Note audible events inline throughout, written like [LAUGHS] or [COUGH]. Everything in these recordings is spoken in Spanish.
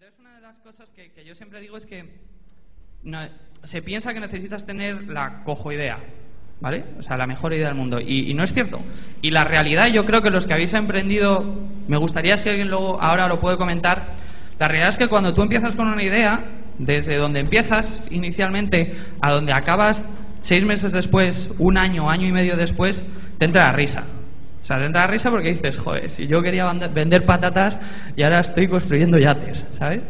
Entonces, una de las cosas que, yo siempre digo es que no, se piensa que necesitas tener la cojo idea, ¿vale? O sea, la mejor idea del mundo. Y, y no es cierto. Y la realidad, yo creo que los que habéis emprendido, me gustaría si alguien luego ahora lo puede comentar, la realidad es que cuando tú empiezas con una idea, desde donde empiezas inicialmente a donde acabas seis meses después, un año, año y medio después, te entra la risa. O sea, te entra la risa porque dices, joder, si yo quería vende- vender patatas y ahora estoy construyendo yates, ¿sabes?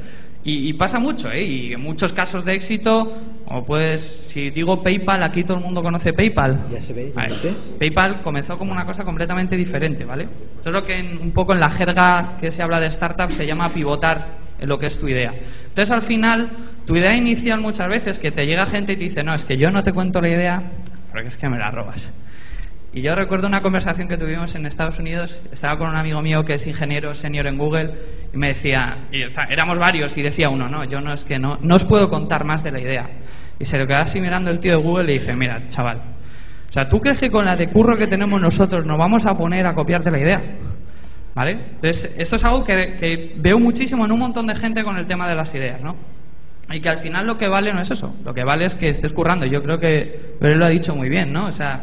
Y, y pasa mucho, ¿eh? Y en muchos casos de éxito, o puedes, si digo PayPal, aquí todo el mundo conoce PayPal. Ya se ve, Vale. PayPal comenzó como una cosa completamente diferente, ¿vale? Eso es lo que en- un poco en la jerga que se habla de startup se llama pivotar en lo que es tu idea. Entonces, al final, tu idea inicial muchas veces que te llega gente y te dice, no, es que yo no te cuento la idea porque es que me la robas. Y yo recuerdo una conversación que tuvimos en Estados Unidos. Estaba con un amigo mío que es ingeniero senior en Google y me decía, y está- éramos varios, y decía uno, no, yo no es que no, no os puedo contar más de la idea. Y se lo quedaba así mirando el tío de Google y dije, mira, chaval, o sea, ¿tú crees que con la de curro que tenemos nosotros nos vamos a poner a copiarte la idea? ¿Vale? Entonces, esto es algo que, que veo muchísimo en un montón de gente con el tema de las ideas, ¿no? Y que al final lo que vale no es eso, lo que vale es que estés currando. Yo creo que él lo ha dicho muy bien, ¿no? O sea,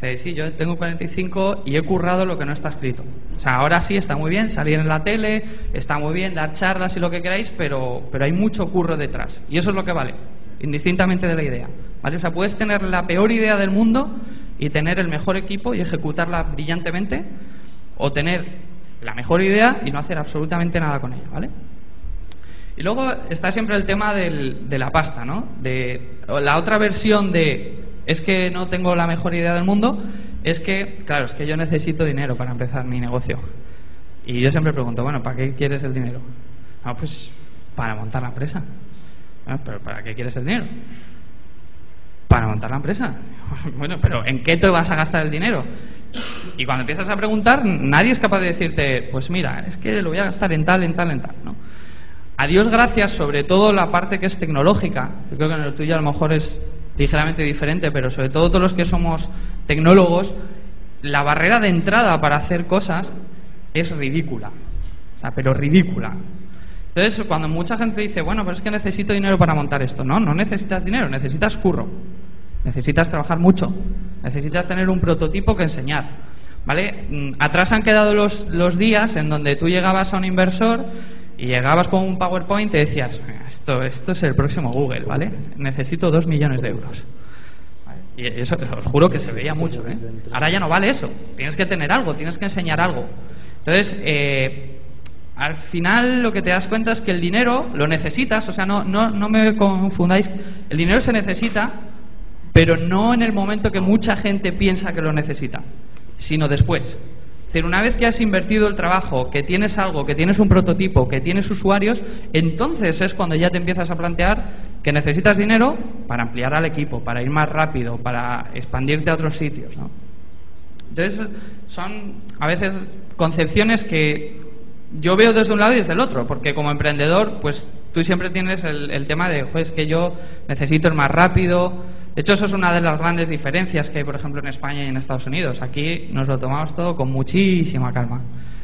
dice, sí, yo tengo 45 y he currado lo que no está escrito. O sea, ahora sí está muy bien salir en la tele, está muy bien dar charlas y lo que queráis, pero, pero hay mucho curro detrás. Y eso es lo que vale, indistintamente de la idea. O sea, puedes tener la peor idea del mundo y tener el mejor equipo y ejecutarla brillantemente, o tener la mejor idea y no hacer absolutamente nada con ella, ¿vale? Y luego está siempre el tema del- de la pasta, ¿no? De, la otra versión de es que no tengo la mejor idea del mundo, es que, claro, es que yo necesito dinero para empezar mi negocio. Y yo siempre pregunto, bueno, ¿para qué quieres el dinero? No, pues para montar la empresa. "Ah, ¿Pero para qué quieres el dinero? Para montar la empresa. [LAUGHS] Bueno, pero ¿en qué te vas a gastar el dinero? Y cuando empiezas a preguntar, nadie es capaz de decirte, pues mira, es que lo voy a gastar en tal, en tal, en tal, ¿no? A Dios gracias, sobre todo la parte que es tecnológica. Yo creo que en el tuyo a lo mejor es ligeramente diferente, pero sobre todo todos los que somos tecnólogos, la barrera de entrada para hacer cosas es ridícula. O sea, pero ridícula. Entonces, cuando mucha gente dice, bueno, pero es que necesito dinero para montar esto, no, no necesitas dinero, necesitas curro. Necesitas trabajar mucho. Necesitas tener un prototipo que enseñar. ¿Vale? Mm, Atrás han quedado los, los días en donde tú llegabas a un inversor y llegabas con un PowerPoint y te decías, "Venga, esto, esto es el próximo Google, ¿vale? Necesito dos millones de euros. Y eso os juro que se veía mucho, ¿eh? Ahora ya no vale eso. Tienes que tener algo, tienes que enseñar algo. Entonces, eh, al final lo que te das cuenta es que el dinero lo necesitas, o sea, no, no, no me confundáis, el dinero se necesita, pero no en el momento que mucha gente piensa que lo necesita, sino después. Es decir, una vez que has invertido el trabajo, que tienes algo, que tienes un prototipo, que tienes usuarios, entonces es cuando ya te empiezas a plantear que necesitas dinero para ampliar al equipo, para ir más rápido, para expandirte a otros sitios. ¿no? Entonces, son a veces concepciones que yo veo desde un lado y desde el otro, porque como emprendedor, pues tú siempre tienes el, tema de, "Jo, es que yo necesito ir más rápido. De hecho, eso es una de las grandes diferencias que hay, por ejemplo, en España y en Estados Unidos. Aquí nos lo tomamos todo con muchísima calma.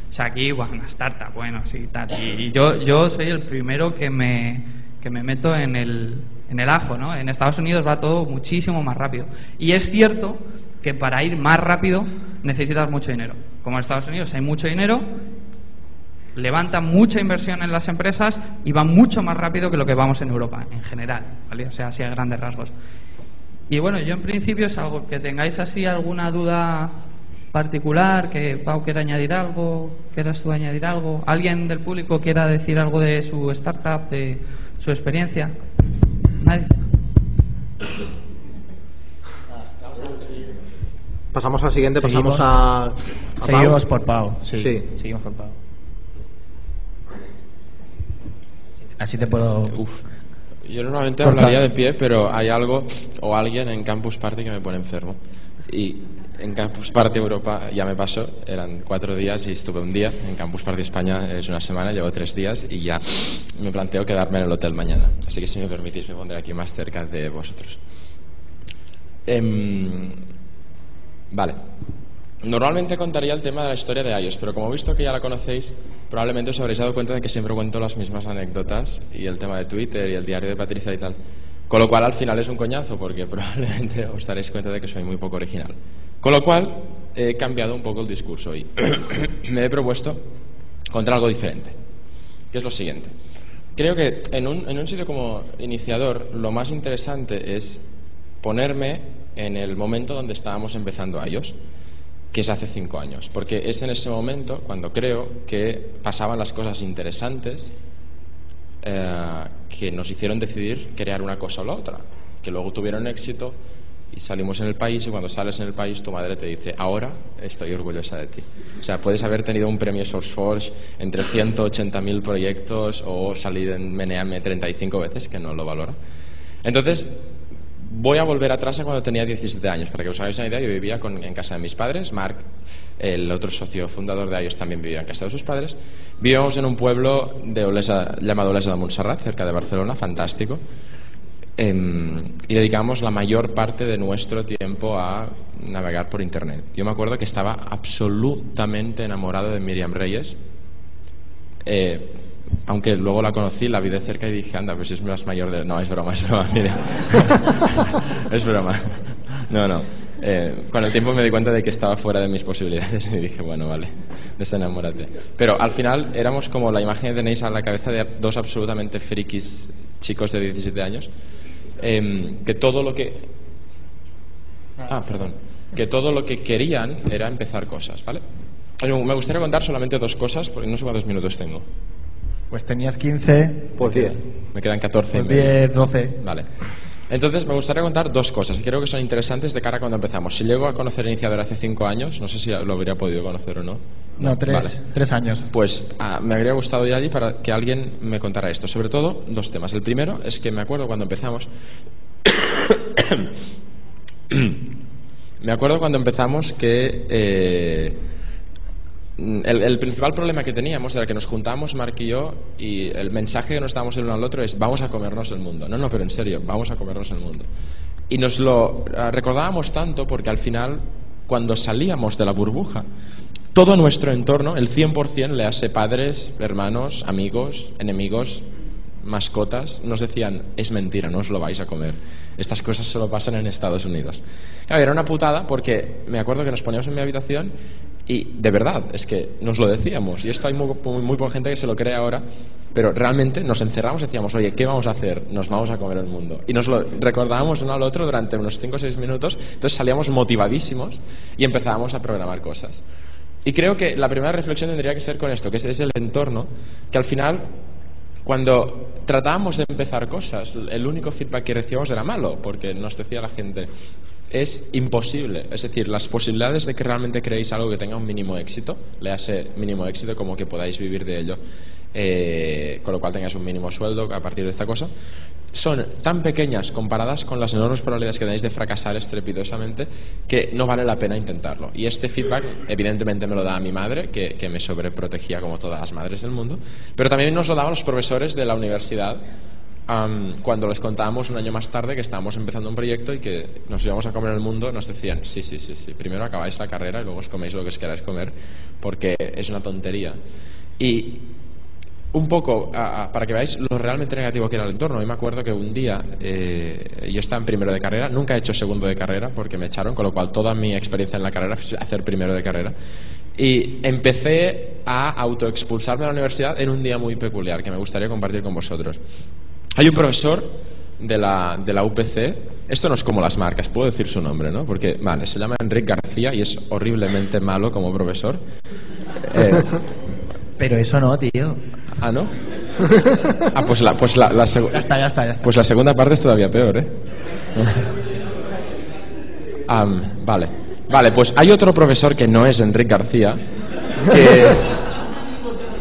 O sea, aquí, bueno, startup, bueno, sí, tal. Y yo, yo soy el primero que me, que me meto en el, en el ajo, ¿no? En Estados Unidos va todo muchísimo más rápido. Y es cierto que para ir más rápido necesitas mucho dinero. Como en Estados Unidos hay mucho dinero, levantan mucha inversión en las empresas y van mucho más rápido que lo que vamos en Europa, en general, ¿vale? O sea, así a grandes rasgos. Y bueno, yo en principio es algo que tengáis así alguna duda particular, que Pau quiera añadir algo, quieras tú añadir algo, alguien del público quiera decir algo de su startup, de su experiencia. ¿Nadie? Pasamos al siguiente, Seguimos. pasamos a. a Seguimos Pau. por Pau, sí, Sí. Seguimos por Pau. Así te puedo. Uf. Yo normalmente Corta. hablaría de pie, pero hay algo o alguien en Campus Party que me pone enfermo. Y en Campus Party Europa ya me pasó, eran cuatro días y estuve un día. En Campus Party España es una semana, llevo tres días y ya me planteo quedarme en el hotel mañana. Así que si me permitís me pondré aquí más cerca de vosotros. Em, vale. Normalmente contaría el tema de la historia de iOS, pero como he visto que ya la conocéis, probablemente os habréis dado cuenta de que siempre cuento las mismas anécdotas y el tema de Twitter y el diario de Patricia y tal. Con lo cual al final es un coñazo porque [LAUGHS] probablemente os daréis cuenta de que soy muy poco original. Con lo cual he cambiado un poco el discurso y [CLEARS THROAT] me he propuesto contar algo diferente, que es lo siguiente. Creo que en un, en un sitio como iniciador lo más interesante es ponerme en el momento donde estábamos empezando iOS que es hace cinco años, porque es en ese momento cuando creo que pasaban las cosas interesantes eh, que nos hicieron decidir crear una cosa o la otra, que luego tuvieron éxito y salimos en el país y cuando sales en el país tu madre te dice, ahora estoy orgullosa de ti. O sea, puedes haber tenido un premio SourceForge entre 180.000 proyectos o salir en Meneame 35 veces, que no lo valora. Entonces, Voy a volver atrás a cuando tenía 17 años. Para que os hagáis una idea, yo vivía en casa de mis padres. Mark, el otro socio fundador de iOS, también vivía en casa de sus padres. Vivíamos en un pueblo de Olesa, llamado Olesa de Montserrat, cerca de Barcelona, fantástico. Em, y dedicamos la mayor parte de nuestro tiempo a navegar por Internet. Yo me acuerdo que estaba absolutamente enamorado de Miriam Reyes. Eh, aunque luego la conocí, la vi de cerca y dije, anda, pues es más mayor de... No, es broma, es broma, [LAUGHS] mire. es broma. No, no. Eh, con el tiempo me di cuenta de que estaba fuera de mis posibilidades [LAUGHS] y dije, bueno, vale, desenamórate. Pero al final éramos como la imagen que tenéis a la cabeza de dos absolutamente frikis chicos de 17 años, em, que todo lo que... Ah, perdón. Que todo lo que querían era empezar cosas, ¿vale? Me gustaría contar solamente dos cosas, porque no sé cuántos minutos tengo. Pues tenías 15. Por 10. Me quedan 14. Pues 10, 12. Vale. Entonces, me gustaría contar dos cosas y creo que son interesantes de cara a cuando empezamos. Si llego a conocer a Iniciador hace cinco años, no sé si lo habría podido conocer o no. No, tres, tres años. Pues ah, me habría gustado ir allí para que alguien me contara esto. Sobre todo, dos temas. El primero es que me acuerdo cuando empezamos. [COUGHS] [COUGHS] me acuerdo cuando empezamos que. Eh, Mm, el, principal problema que teníamos era que nos juntábamos Mark y yo y el mensaje que nos dábamos el uno al otro es vamos a comernos el mundo. No, no, pero en serio, vamos a comernos el mundo. Y nos lo ah, recordábamos tanto porque al final, cuando salíamos de la burbuja, todo nuestro entorno, el 100%, le hace padres, hermanos, amigos, enemigos, mascotas, nos decían, es mentira, no os lo vais a comer. Estas cosas solo pasan en Estados Unidos. Claro, era una putada porque me acuerdo que nos poníamos en mi habitación y de verdad, es que nos lo decíamos. Y esto hay muy, muy, poca gente que se lo cree ahora, pero realmente nos encerramos y decíamos, oye, ¿qué vamos a hacer? Nos vamos a comer el mundo. Y nos lo recordábamos uno al otro durante unos 5 o 6 minutos, entonces salíamos motivadísimos y empezábamos a programar cosas. Y creo que la primera reflexión tendría que ser con esto, que es el entorno, que al final cuando tratábamos de empezar cosas, el único feedback que recibíamos era malo, porque nos decía la gente, es imposible. Es decir, las posibilidades de que realmente creéis algo que tenga un mínimo éxito, le hace mínimo éxito como que podáis vivir de ello, eh, con lo cual tengáis un mínimo sueldo a partir de esta cosa, son tan pequeñas comparadas con las enormes probabilidades que tenéis de fracasar estrepitosamente que no vale la pena intentarlo. Y este feedback, evidentemente, me lo da a mi madre, que, que me sobreprotegía como todas las madres del mundo, pero también nos lo daban los profesores de la universidad cuando les contábamos un año más tarde que estábamos empezando un proyecto y que nos íbamos a comer el mundo, nos decían, sí, sí, sí, sí, primero acabáis la carrera y luego os coméis lo que os queráis comer, porque es una tontería. Y un poco, para que veáis lo realmente negativo que era el entorno, yo me acuerdo que un día eh, yo estaba en primero de carrera, nunca he hecho segundo de carrera porque me echaron, con lo cual toda mi experiencia en la carrera fue hacer primero de carrera. Y empecé a autoexpulsarme de la universidad en un día muy peculiar que me gustaría compartir con vosotros. Hay un profesor de la, de la UPC, esto no es como las marcas, puedo decir su nombre, ¿no? Porque, vale, se llama Enrique García y es horriblemente malo como profesor. Eh, Pero eso no, tío. Ah, ¿no? Ah, pues la, pues la, ya está, ya está, ya está. Pues la segunda parte es todavía peor, ¿eh? vale. Vale, pues hay otro profesor que no es Enrique García, que... [LAUGHS]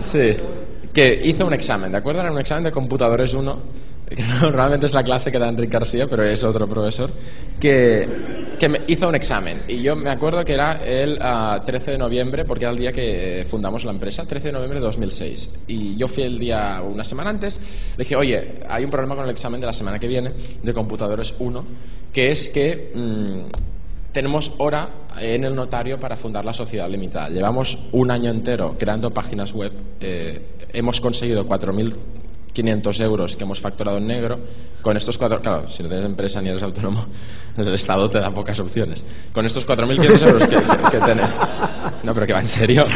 Sí que hizo un examen, ¿de acuerdo? Era un examen de computadores 1, [LAUGHS] que realmente es la clase que da Enrique García, pero es otro profesor, que, que me hizo un examen. Y yo me acuerdo que era el 13 ah, de noviembre, porque era el día que fundamos la empresa, 13 de noviembre de 2006. Y yo fui el día, una semana antes, le dije, oye, hay un problema con el examen de la semana que viene, de computadores 1, que es que... Mm, tenemos hora en el notario para fundar la sociedad limitada. Llevamos un año entero creando páginas web. eh, hemos conseguido 4.500 euros que hemos facturado en negro. Con estos cuatro, claro, si no tienes empresa ni eres autónomo, [LAUGHS] el Estado te da pocas opciones. Con estos 4.500 euros que, que, que tenés. No, pero que va en serio. [LAUGHS]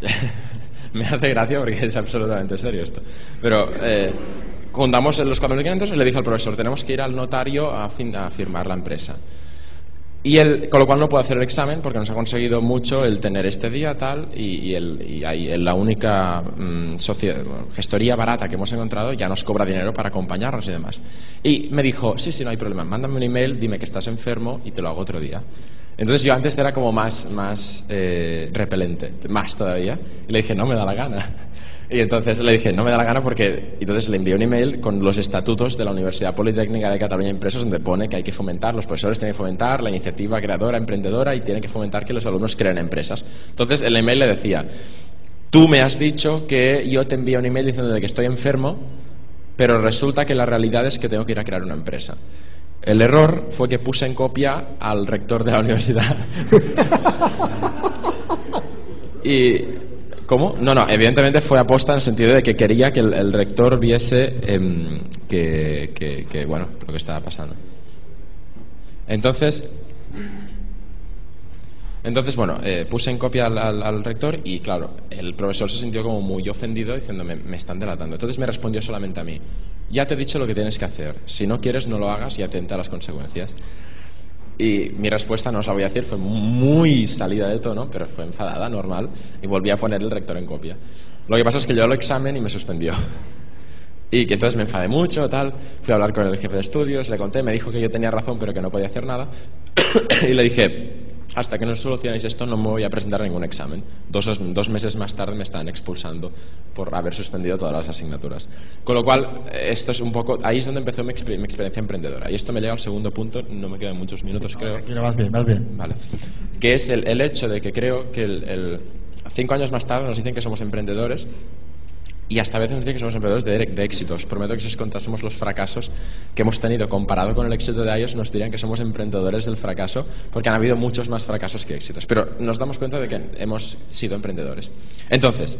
[LAUGHS] Me hace gracia porque es absolutamente serio esto. Pero eh, juntamos los 4.500 y le dije al profesor, tenemos que ir al notario a, fin- a firmar la empresa. Y él, con lo cual no puedo hacer el examen porque nos ha conseguido mucho el tener este día tal y, el- y ahí la única mm, bueno, gestoría barata que hemos encontrado ya nos cobra dinero para acompañarnos y demás. Y me dijo, sí, sí, no hay problema, mándame un email, dime que estás enfermo y te lo hago otro día. Entonces yo antes era como más, más eh, repelente, más todavía, y le dije, no me da la gana. [LAUGHS] Y entonces le dije, no me da la gana porque... Entonces le envié un email con los estatutos de la Universidad Politécnica de Cataluña impresos donde pone que hay que fomentar, los profesores tienen que fomentar la iniciativa creadora, emprendedora y tienen que fomentar que los alumnos creen empresas. Entonces el email le decía, tú me has dicho que yo te envío un email diciendo que estoy enfermo, pero resulta que la realidad es que tengo que ir a crear una empresa. El error fue que puse en copia al rector de la universidad. [LAUGHS] y ¿Cómo? No, no, evidentemente fue aposta en el sentido de que quería que el, el rector viese em, que, que- que, bueno, lo que estaba pasando. Entonces, entonces bueno, eh, puse en copia al, rector y, claro, el profesor se sintió como muy ofendido diciéndome, me están delatando. Entonces me respondió solamente a mí, ya te he dicho lo que tienes que hacer. Si no quieres, no lo hagas y atenta a las consecuencias. Y mi respuesta, no os la voy a decir, fue muy salida de tono, pero fue enfadada, normal, y volví a poner el rector en copia. Lo que pasa es que yo lo examen y me suspendió. [LAUGHS] Y que entonces me enfadé mucho, tal. Fui a hablar con el jefe de estudios, le conté, me dijo que yo tenía razón, pero que no podía hacer nada. [COUGHS] y le dije, hasta que no solucionéis esto, no me voy a presentar a ningún examen. Dos, dos meses más tarde me estaban expulsando por haber suspendido todas las asignaturas. Con lo cual, esto es un poco. Ahí es donde empezó mi, exper- mi experiencia emprendedora. Y esto me llega al segundo punto, no me quedan muchos minutos, creo. Tranquilo, vas bien, vas bien. Vale. Que es el, el hecho de que creo que el, el- cinco años más tarde nos dicen que somos emprendedores y hasta a veces nos dicen que somos emprendedores de, de éxitos. Prometo que si os contásemos los fracasos que hemos tenido comparado con el éxito de ellos, nos dirían que somos emprendedores del fracaso porque han habido muchos más fracasos que éxitos. Pero nos damos cuenta de que hemos sido emprendedores. Entonces,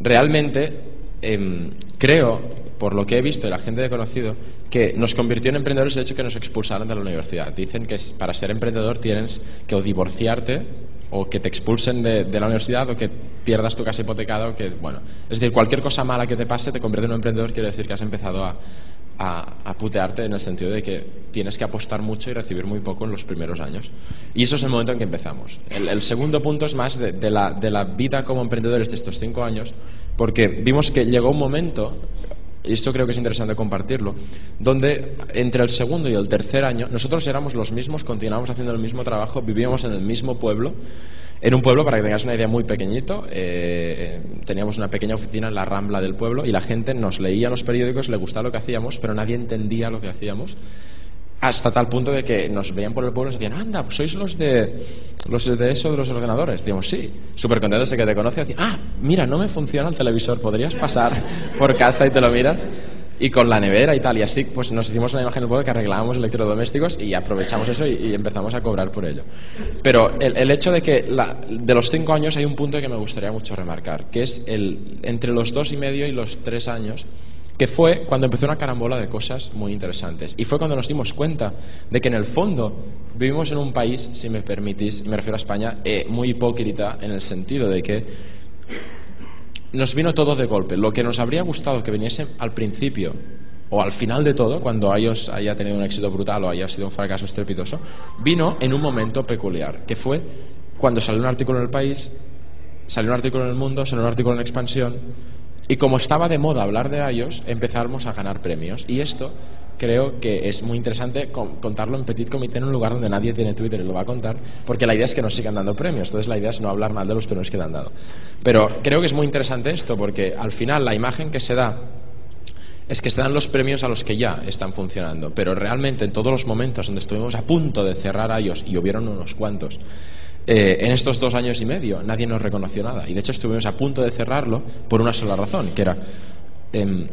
realmente em, creo, por lo que he visto y la gente que he conocido, que nos convirtió en emprendedores el hecho que nos expulsaron de la universidad. Dicen que para ser emprendedor tienes que o divorciarte o que te expulsen de, la universidad o que pierdas tu casa hipotecada o que, bueno, es decir, cualquier cosa mala que te pase te convierte en un emprendedor, quiere decir que has empezado a, a, putearte en el sentido de que tienes que apostar mucho y recibir muy poco en los primeros años. Y eso es el momento en que empezamos. El, el segundo punto es más de, de la, de la vida como emprendedores de estos cinco años, porque vimos que llegó un momento, y esto creo que es interesante compartirlo, donde entre el segundo y el tercer año nosotros éramos los mismos, continuábamos haciendo el mismo trabajo, vivíamos en el mismo pueblo. En un pueblo, para que tengas una idea, muy pequeñito, eh, teníamos una pequeña oficina en la rambla del pueblo y la gente nos leía los periódicos, le gustaba lo que hacíamos, pero nadie entendía lo que hacíamos. Hasta tal punto de que nos veían por el pueblo y nos decían, anda, pues sois los de, los de eso de los ordenadores. Decíamos, sí, súper contentos de que te conozca. Decían, ah, mira, no me funciona el televisor, ¿podrías pasar por casa y te lo miras? Y con la nevera y tal, y así pues nos hicimos una imagen del pueblo que arreglábamos electrodomésticos y aprovechamos eso y, y empezamos a cobrar por ello. Pero el, el hecho de que la- de los cinco años hay un punto que me gustaría mucho remarcar, que es el entre los dos y medio y los tres años, que fue cuando empezó una carambola de cosas muy interesantes. Y fue cuando nos dimos cuenta de que en el fondo vivimos en un país, si me permitís, me refiero a España, eh, muy hipócrita en el sentido de que nos vino todo de golpe. Lo que nos habría gustado que viniese al principio o al final de todo, cuando iOS haya tenido un éxito brutal o haya sido un fracaso estrepitoso, vino en un momento peculiar, que fue cuando salió un artículo en el país, salió un artículo en el mundo, salió un artículo en expansión, y como estaba de moda hablar de iOS, empezamos a ganar premios. Y esto creo que es muy interesante con- contarlo en Petit Comité en un lugar donde nadie tiene Twitter y lo va a contar, porque la idea es que nos sigan dando premios. Entonces la idea es no hablar mal de los premios que te han dado. Pero creo que es muy interesante esto, porque al final la imagen que se da es que se dan los premios a los que ya están funcionando, pero realmente en todos los momentos donde estuvimos a punto de cerrar iOS, y hubieron unos cuantos, eh, en estos dos años y medio nadie nos reconoció nada. Y de hecho estuvimos a punto de cerrarlo por una sola razón, que era... em,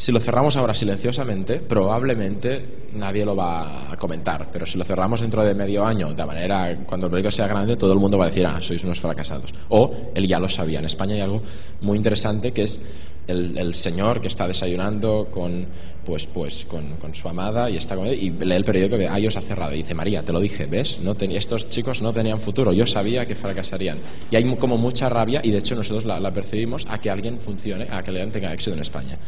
Si lo cerramos ahora silenciosamente, probablemente nadie lo va a comentar, pero si lo cerramos dentro de medio año, de manera cuando el proyecto sea grande, todo el mundo va a decir, ah, sois unos fracasados. O él ya lo sabía. En España hay algo muy interesante que es el, señor que está desayunando con, pues, pues, con, su amada y está con y lee el periódico que ah, ha cerrado. Y dice, María, te lo dije, ¿ves? No estos chicos no tenían futuro, yo sabía que fracasarían. Y hay como mucha rabia, y de hecho nosotros la, la percibimos, a que alguien funcione, a que alguien tenga éxito en España.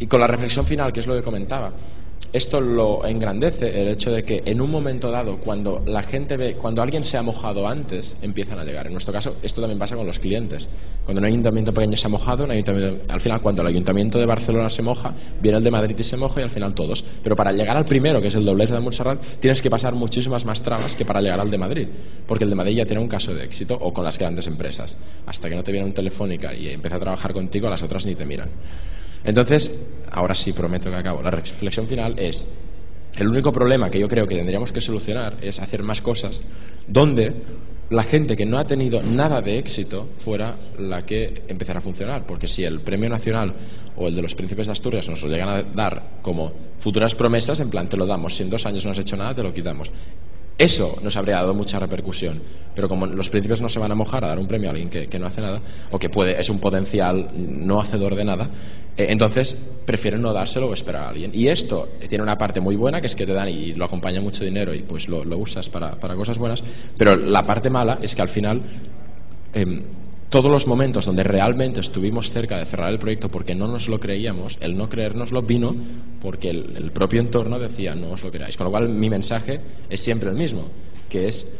Y con la reflexión final, que es lo que comentaba, esto lo engrandece el hecho de que en un momento dado, cuando la gente ve, cuando alguien se ha mojado antes, empiezan a llegar. En nuestro caso, esto también pasa con los clientes. Cuando un ayuntamiento pequeño se ha mojado, al final, cuando el ayuntamiento de Barcelona se moja, viene el de Madrid y se moja y al final todos. Pero para llegar al primero, que es el doblez de Montserrat, tienes que pasar muchísimas más trabas que para llegar al de Madrid. Porque el de Madrid ya tiene un caso de éxito o con las grandes empresas. Hasta que no te viene un telefónica y empieza a trabajar contigo, las otras ni te miran. Entonces, ahora sí prometo que acabo. La reflexión final es, el único problema que yo creo que tendríamos que solucionar es hacer más cosas donde la gente que no ha tenido nada de éxito fuera la que empezara a funcionar. Porque si el Premio Nacional o el de los Príncipes de Asturias nos lo llegan a dar como futuras promesas, en plan, te lo damos, si en dos años no has hecho nada, te lo quitamos. Eso nos habría dado mucha repercusión. Pero como los príncipes no se van a mojar a dar un premio a alguien que, no hace nada, o que puede, es un potencial no hacedor de nada, eh, entonces prefieren no dárselo o esperar a alguien. Y esto tiene una parte muy buena, que es que te dan y lo acompaña mucho dinero y pues lo, usas para, cosas buenas, pero la parte mala es que al final... Em, todos los momentos donde realmente estuvimos cerca de cerrar el proyecto porque no nos lo creíamos, el no creérnoslo vino porque el, propio entorno decía no os lo creáis. Con lo cual mi mensaje es siempre el mismo, que es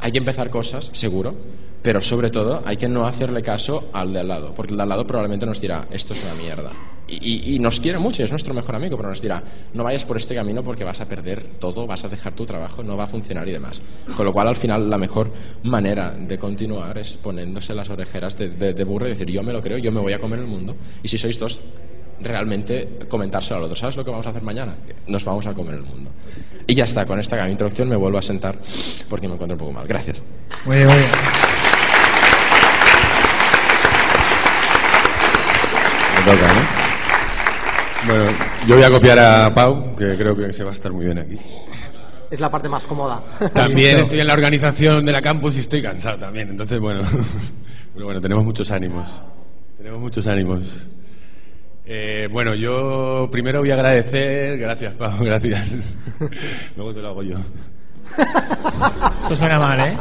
hay que empezar cosas, seguro, pero sobre todo hay que no hacerle caso al de al lado, porque el de al lado probablemente nos dirá, esto es una mierda. Y, nos quiere mucho, es nuestro mejor amigo, pero nos dirá, no vayas por este camino porque vas a perder todo, vas a dejar tu trabajo, no va a funcionar y demás. Con lo cual, al final, la mejor manera de continuar es poniéndose las orejeras de, de burro y decir, yo me lo creo, yo me voy a comer el mundo. Y si sois dos, realmente comentárselo al otro. ¿Sabes lo que vamos a hacer mañana? Nos vamos a comer el mundo. Y ya está, con esta introducción me vuelvo a sentar porque me encuentro un poco mal. Gracias. Muy bien, muy bien. toca, Bueno, yo voy a copiar a Pau, que creo que se va a estar muy bien aquí. Es la parte más cómoda. [LAUGHS] También estoy en la organización de la campus y estoy cansado también. Entonces, bueno, [LAUGHS] bueno, bueno tenemos muchos ánimos. Tenemos muchos ánimos. Eh, bueno, yo primero voy a agradecer. Gracias, Pau, [LAUGHS] gracias. Luego te lo hago yo. Eso suena mal, ¿eh?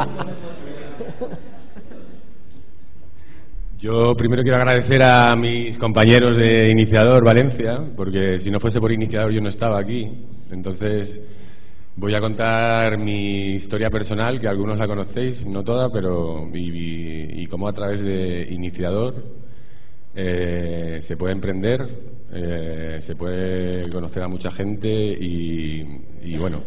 Yo primero quiero agradecer a mis compañeros de Iniciador Valencia, porque si no fuese por Iniciador yo no estaba aquí. Entonces voy a contar mi historia personal, que algunos la conocéis, no toda, pero y, cómo a través de Iniciador eh, se puede emprender, eh, se puede conocer a mucha gente y bueno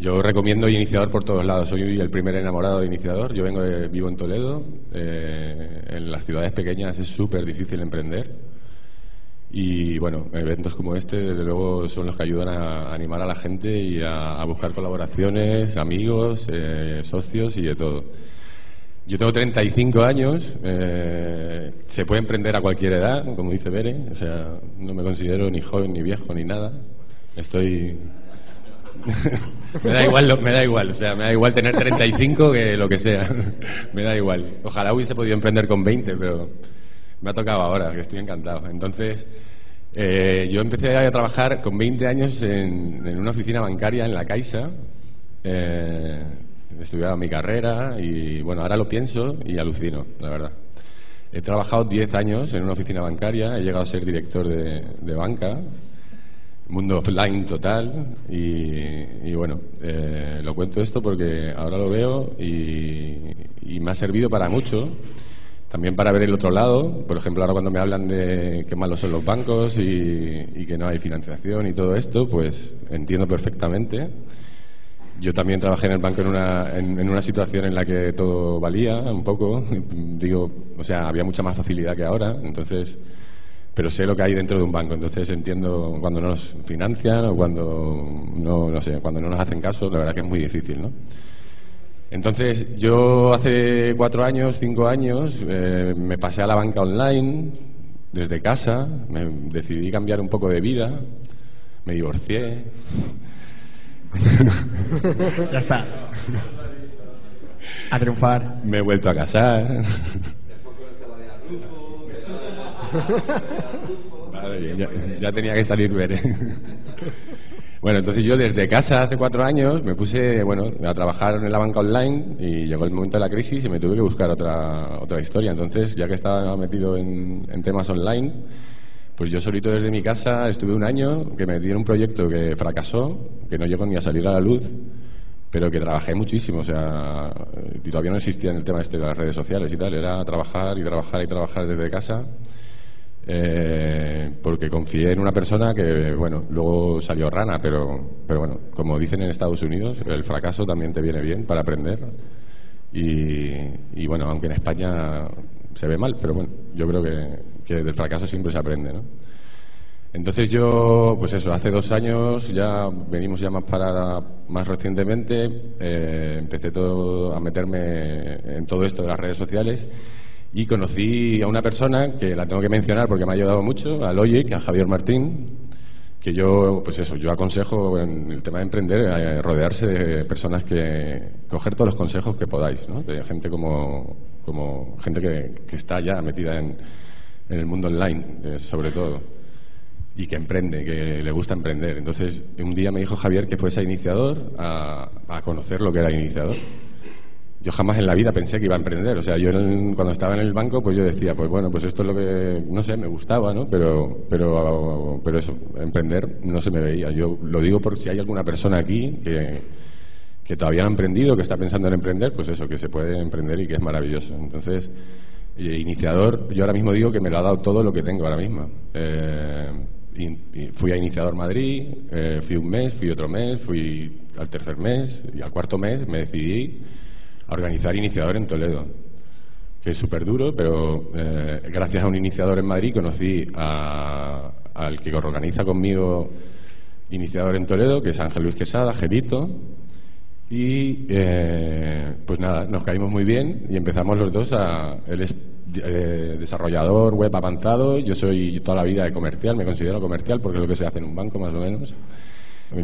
yo recomiendo Iniciador por todos lados. Soy el primer enamorado de Iniciador. Yo vengo vivo en Toledo. Eh, en las ciudades pequeñas es súper difícil emprender. Y bueno, eventos como este, desde luego, son los que ayudan a animar a la gente y a, buscar colaboraciones, amigos, eh, socios y de todo. Yo tengo 35 años, eh, se puede emprender a cualquier edad, como dice Bere, o sea, no me considero ni joven, ni viejo, ni nada. Estoy [LAUGHS] me da igual, me da igual, o sea, me da igual tener 35 que lo que sea. [LAUGHS] me da igual. Ojalá hubiese podido emprender con 20, pero me ha tocado ahora, que estoy encantado. Entonces, eh, yo empecé a trabajar con 20 años en, una oficina bancaria en la Caixa. Eh, estudiaba mi carrera y, bueno, ahora lo pienso y alucino, la verdad. He trabajado 10 años en una oficina bancaria, he llegado a ser director de, de banca mundo offline total y, bueno, eh, lo cuento esto porque ahora lo veo y, me ha servido para mucho, también para ver el otro lado, por ejemplo ahora cuando me hablan de qué malos son los bancos y, que no hay financiación y todo esto, pues entiendo perfectamente. Yo también trabajé en el banco en una, en una situación en la que todo valía un poco, [LAUGHS] digo, o sea, había mucha más facilidad que ahora, entonces pero sé lo que hay dentro de un banco, entonces entiendo cuando no nos financian o cuando no, no sé, cuando no nos hacen caso, la verdad que es muy difícil, ¿no? Entonces, yo hace cuatro años, cinco años, eh, me pasé a la banca online desde casa, me decidí cambiar un poco de vida, me divorcié. [LAUGHS] Ya está. A triunfar. Me he vuelto a casar. [LAUGHS] Ya, tenía que salir ver. [LAUGHS] Bueno, entonces yo desde casa hace cuatro años me puse bueno, a trabajar en la banca online y llegó el momento de la crisis y me tuve que buscar otra, otra historia. Entonces, ya que estaba metido en, temas online, pues yo solito desde mi casa estuve un año que me en un proyecto que fracasó, que no llegó ni a salir a la luz, pero que trabajé muchísimo, o sea, y todavía no existía en el tema este de las redes sociales y tal, era trabajar y trabajar y trabajar desde casa, eh, porque confié en una persona que, bueno, luego salió rana, pero, pero bueno, como dicen en Estados Unidos, el fracaso también te viene bien para aprender, y, y bueno, aunque en España se ve mal, pero bueno, yo creo que, que del fracaso siempre se aprende, ¿no? Entonces yo, pues eso, hace dos años ya venimos ya más para más recientemente, eh, empecé todo a meterme en todo esto de las redes sociales y conocí a una persona que la tengo que mencionar porque me ha ayudado mucho, a Logic, a Javier Martín, que yo, pues eso, yo aconsejo en el tema de emprender, eh, rodearse de personas que, coger todos los consejos que podáis, ¿no? De gente como, como gente que, que está ya metida en, en el mundo online, eh, sobre todo y que emprende, que le gusta emprender. Entonces, un día me dijo Javier que fuese iniciador a, a conocer lo que era iniciador. Yo jamás en la vida pensé que iba a emprender. O sea, yo en cuando estaba en el banco, pues yo decía, pues bueno, pues esto es lo que, no sé, me gustaba, ¿no? Pero, pero, pero eso, emprender no se me veía. Yo lo digo por si hay alguna persona aquí que, que todavía no ha emprendido, que está pensando en emprender, pues eso, que se puede emprender y que es maravilloso. Entonces, iniciador, yo ahora mismo digo que me lo ha dado todo lo que tengo ahora mismo. Eh, fui a Iniciador Madrid, eh, fui un mes, fui otro mes, fui al tercer mes y al cuarto mes me decidí organizar Iniciador en Toledo, que es súper duro, pero eh, gracias a un iniciador en Madrid conocí a- al que organiza conmigo Iniciador en Toledo, que es Ángel Luis Quesada, Gerito, y eh, pues nada, nos caímos muy bien y empezamos los dos a. Él es eh, desarrollador web avanzado, yo soy toda la vida de comercial, me considero comercial porque es lo que se hace en un banco más o menos.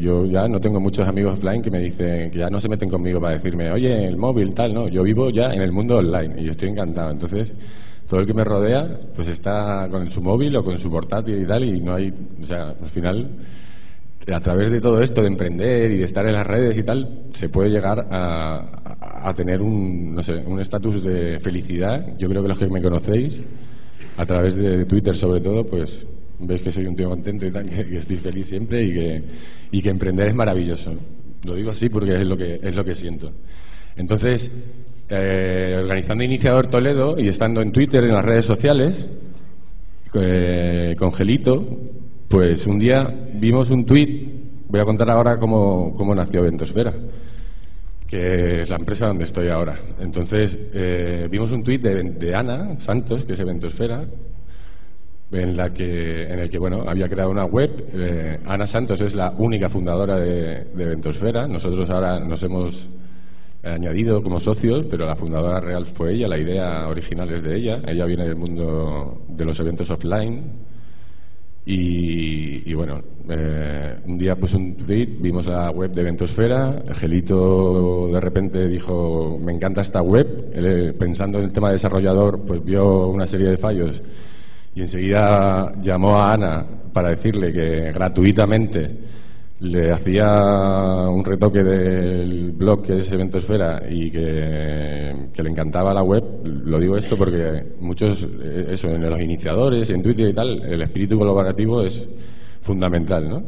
Yo ya no tengo muchos amigos offline que me dicen que ya no se meten conmigo para decirme, oye, el móvil, tal, no. Yo vivo ya en el mundo online y estoy encantado. Entonces, todo el que me rodea, pues está con su móvil o con su portátil y tal, y no hay. O sea, al final a través de todo esto de emprender y de estar en las redes y tal, se puede llegar a, a- a tener un, no sé, un estatus de felicidad. Yo creo que los que me conocéis, a través de Twitter sobre todo, pues veis que soy un tío contento y tal, que, [LAUGHS] que estoy feliz siempre y que, y que emprender es maravilloso. Lo digo así porque es lo que, es lo que siento. Entonces, eh, organizando Iniciador Toledo y estando en Twitter, en las redes sociales, eh, con Gelito, pues un día vimos un tuit, voy a contar ahora cómo, cómo nació Ventosfera, que es la empresa donde estoy ahora. Entonces, eh, vimos un tuit de, de Ana Santos, que es de Ventosfera, en, la que, en el que bueno, había creado una web. Eh, Ana Santos es la única fundadora de, de Ventosfera. Nosotros ahora nos hemos añadido como socios, pero la fundadora real fue ella, la idea original es de ella. Ella viene del mundo de los eventos offline. Y, y bueno, eh, un día pues un tweet, vimos la web de Ventosfera, Gelito de repente dijo, me encanta esta web, Él, eh, pensando en el tema de desarrollador, pues vio una serie de fallos y enseguida llamó a Ana para decirle que gratuitamente le hacía un retoque del blog que es Eventosfera y que, que le encantaba la web. Lo digo esto porque muchos, eh, eso, en los iniciadores, en Twitter y tal, el espíritu colaborativo es fundamental, ¿no?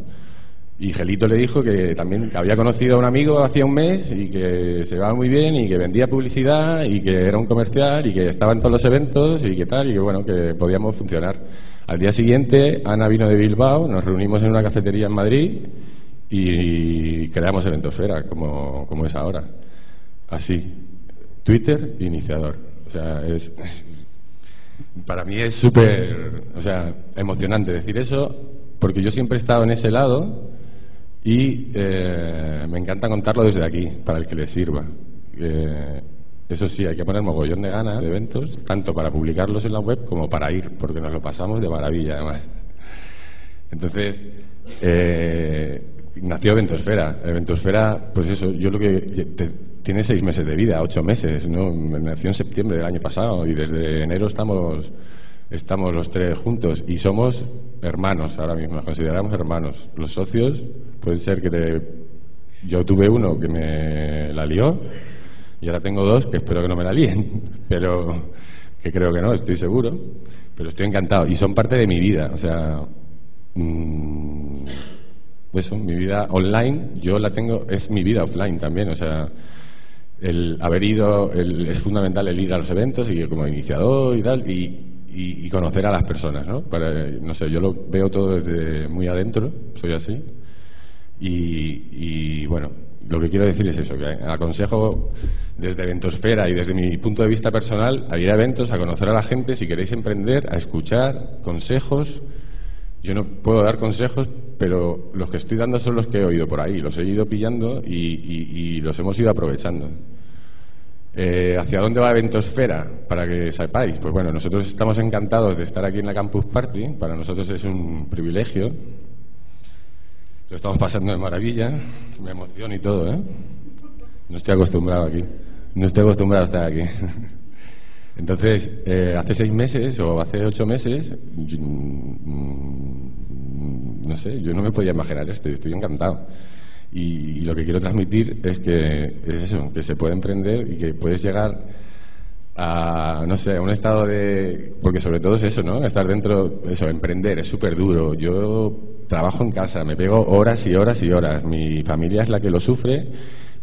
Y Gelito le dijo que también había conocido a un amigo hacía un mes y que se llevaba muy bien y que vendía publicidad y que era un comercial y que estaba en todos los eventos y que tal y que bueno, que podíamos funcionar. Al día siguiente, Ana vino de Bilbao, nos reunimos en una cafetería en Madrid y creamos Eventosfera, como, como es ahora. Así. Twitter, iniciador. O sea, es. [LAUGHS] Para mí es súper. O sea, emocionante decir eso, porque yo siempre he estado en ese lado y eh, me encanta contarlo desde aquí, para el que le sirva. Eh, Eso sí, hay que poner mogollón de ganas de eventos, tanto para publicarlos en la web como para ir, porque nos lo pasamos de maravilla, además. Entonces, eh, nació Eventosfera. Eventosfera, pues eso, yo lo que. te- tiene seis meses de vida, ocho meses, ¿no? Nació en septiembre del año pasado y desde enero estamos, estamos los tres juntos y somos hermanos ahora mismo, nos consideramos hermanos. Los socios pueden ser que te. Yo tuve uno que me la lió y ahora tengo dos que espero que no me la líen, [LAUGHS] pero que creo que no, estoy seguro. Pero estoy encantado y son parte de mi vida, o sea. mm, eso, mi vida online, yo la tengo, es mi vida offline también, o sea, el haber ido, el- es fundamental el ir a los eventos y como iniciador y tal, y, y- y conocer a las personas, ¿no? Para, no sé, yo lo veo todo desde muy adentro, soy así, y, y, bueno, lo que quiero decir es eso, que aconsejo desde Eventosfera y desde mi punto de vista personal a ir a eventos, a conocer a la gente, si queréis emprender, a escuchar consejos. Yo no puedo dar consejos, pero los que estoy dando son los que he oído por ahí, los he ido pillando y los hemos ido aprovechando. Eh, ¿Hacia dónde va Eventosfera? Para que sepáis. Pues bueno, nosotros estamos encantados de estar aquí en la Campus Party. Para nosotros es un privilegio. Lo estamos pasando de maravilla. Me emociono y todo, ¿eh? No estoy acostumbrado aquí. No estoy acostumbrado a estar aquí. [LAUGHS] Entonces, eh, hace seis meses o hace ocho meses, yo, mm, no sé, yo no me podía imaginar esto estoy encantado. Y, lo que quiero transmitir es que es eso, que se puede emprender y que puedes llegar a, no sé, a un estado de... Porque sobre todo es eso, ¿no? Estar dentro, eso, emprender, es súper duro. Yo trabajo en casa, me pego horas y horas y horas. Mi familia es la que lo sufre,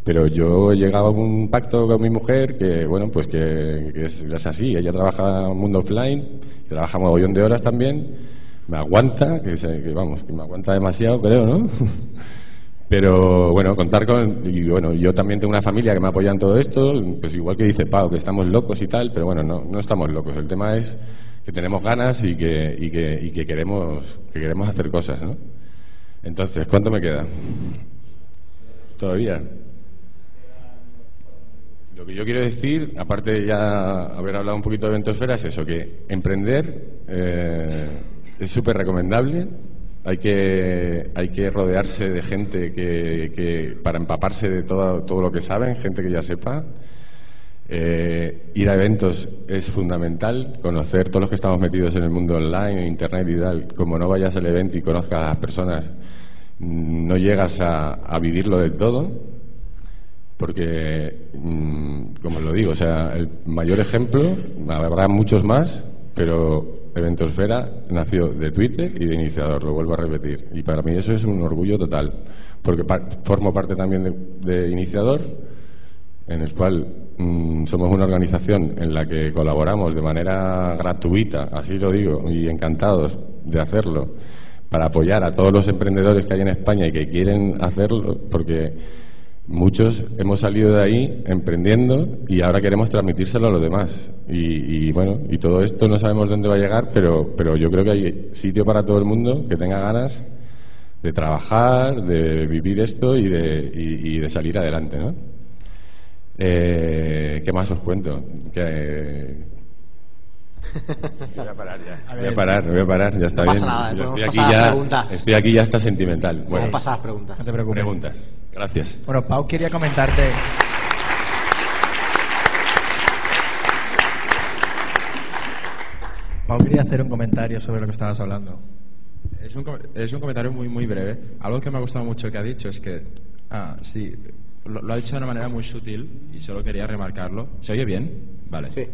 pero yo he llegado a un pacto con mi mujer que, bueno, pues que, es, es así. Ella trabaja en mundo offline, trabaja mogollón de horas también, me aguanta, que, se- que vamos, que me aguanta demasiado, creo, ¿no? [LAUGHS] Pero bueno, contar con. Y bueno, yo también tengo una familia que me apoya en todo esto, pues igual que dice Pau, que estamos locos y tal, pero bueno, no, no estamos locos. El tema es que tenemos ganas y que, y que, y que, queremos, que queremos hacer cosas, ¿no? Entonces, ¿cuánto me queda? Todavía. Lo que yo quiero decir, aparte de ya haber hablado un poquito de Ventosfera, es eso, que emprender eh, es súper recomendable. Hay que, hay que rodearse de gente que, que para empaparse de todo, todo lo que saben, gente que ya sepa. Eh, ir a eventos es fundamental, conocer todos los que estamos metidos en el mundo online, en internet y tal. Como no vayas al evento y conozcas a las personas, mm, no llegas a, a vivirlo del todo porque, mm, como lo digo, o sea, el mayor ejemplo, habrá muchos más, pero Eventosfera nació de Twitter y de iniciador, lo vuelvo a repetir. Y para mí eso es un orgullo total, porque par- formo parte también de, iniciador, en el cual mm, somos una organización en la que colaboramos de manera gratuita, así lo digo, y encantados de hacerlo, para apoyar a todos los emprendedores que hay en España y que quieren hacerlo, porque Muchos hemos salido de ahí emprendiendo y ahora queremos transmitírselo a los demás. Y, y, bueno, y todo esto no sabemos dónde va a llegar, pero, pero yo creo que hay sitio para todo el mundo que tenga ganas de trabajar, de vivir esto y de, y, de salir adelante, ¿no? Eh, ¿Qué más os cuento? Que, Voy a parar ya. Voy a parar, voy a parar, ya está No pasa bien. nada, Yo podemos estoy aquí a ya, estoy aquí ya hasta sentimental. Bueno, a pasar a las preguntas. No te preocupes. preguntas. Gracias. Bueno, Pau quería comentarte. Pau quería hacer un comentario sobre lo que estabas hablando. Es un, es un comentario muy, muy breve. Algo que me ha gustado mucho que ha dicho es que, ah, sí, lo, lo ha dicho de una manera muy sutil y solo quería remarcarlo. ¿Se oye bien? Vale. Sí.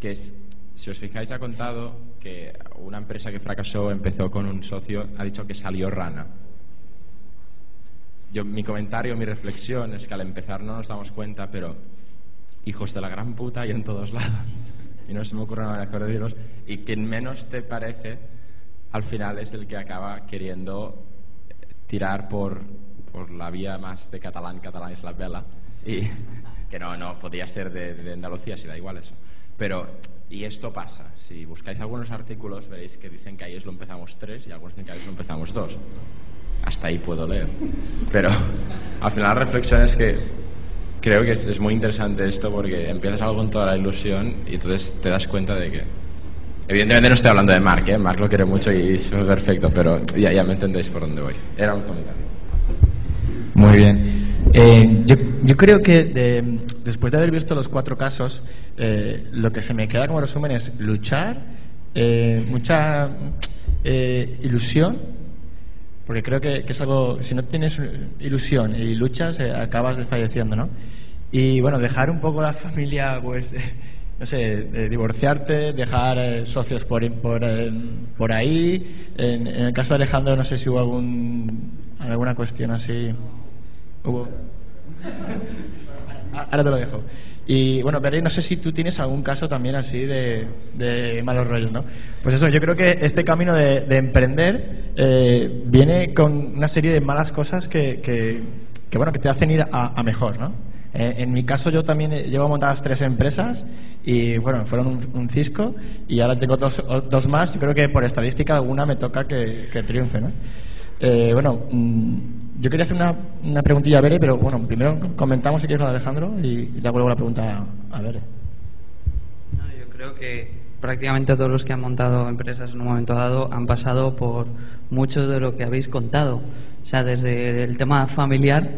Que es, si os fijáis, ha contado que una empresa que fracasó empezó con un socio, ha dicho que salió rana. Yo, mi comentario, mi reflexión es que al empezar no nos damos cuenta, pero hijos de la gran puta hay en todos lados. Y no se me ocurre una mejor de decirlos. Y quien menos te parece, al final es el que acaba queriendo eh, tirar por, por la vía más de catalán, catalán es la vela. Y [LAUGHS] que no, no, podría ser de, de Andalucía, si da igual eso. Pero, y esto pasa. Si buscáis algunos artículos, veréis que dicen que ahí lo empezamos tres y algunos dicen que ahí lo empezamos dos. Hasta ahí puedo leer. Pero al final la reflexión es que creo que es, es muy interesante esto porque empiezas algo con toda la ilusión y entonces te das cuenta de que... Evidentemente no estoy hablando de Mark, ¿eh? Mark lo quiere mucho y es perfecto, pero ya, ya me entendéis por dónde voy. Era un comentario. Muy bien. Eh, yo, yo creo que de- después de haber visto los cuatro casos, eh, lo que se me queda como resumen es luchar, eh, mucha eh, ilusión, porque creo que, es algo, si no tienes ilusión y luchas, eh, acabas desfalleciendo, ¿no? Y bueno, dejar un poco la [LAUGHS] familia, pues, no sé, eh, divorciarte, dejar socios por, por, por ahí. En, en el caso de Alejandro, no sé si hubo algún, alguna cuestión así. Ah, Ahora te lo dejo. Y bueno, Beri, no sé si tú tienes algún caso también así de, malos rollos, ¿no? Pues eso, yo creo que este camino de, de emprender eh, viene con una serie de malas cosas que, que, bueno, que te hacen ir a, mejor, ¿no? Eh, en mi caso yo también eh, llevo montadas tres empresas y bueno, fueron un, un cisco y ahora tengo dos, dos más. Yo creo que por estadística alguna me toca que, que triunfe, ¿no? Eh, bueno, mm, yo quería hacer una, una preguntilla a Bere, pero bueno, primero comentamos si quieres de Alejandro y, y le vuelvo la pregunta a Bere. No, yo creo que prácticamente todos los que han montado empresas en un momento dado han pasado por mucho de lo que habéis contado. O sea, desde el tema familiar,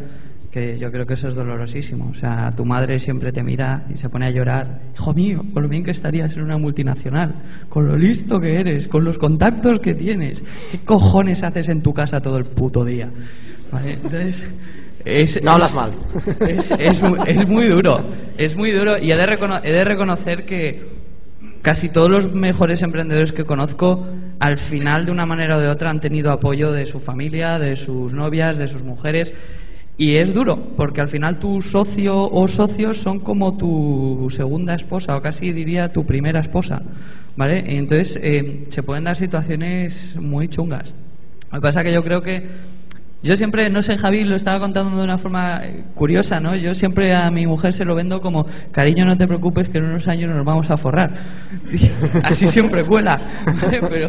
que yo creo que eso es dolorosísimo. O sea, tu madre siempre te mira y se pone a llorar. Hijo mío, con lo bien que estarías en una multinacional, con lo listo que eres, con los contactos que tienes. ¿Qué cojones haces en tu casa todo el puto día? ¿Vale? Entonces... Es, No hablas es- mal. Es, es mu- es muy duro, es muy duro y he de, recono- he de reconocer que casi todos los mejores emprendedores que conozco al final de una manera o de otra han tenido apoyo de su familia, de sus novias, de sus mujeres y es duro porque al final tu socio o socios son como tu segunda esposa o casi diría tu primera esposa, ¿vale? Entonces eh, se pueden dar situaciones muy chungas. Lo que pasa que yo creo que yo siempre, no sé, Javi lo estaba contando de una forma eh, curiosa, ¿no? Yo siempre a mi mujer se lo vendo como, cariño, no te preocupes que en unos años nos vamos a forrar. [LAUGHS] Así siempre cuela. [LAUGHS] Pero...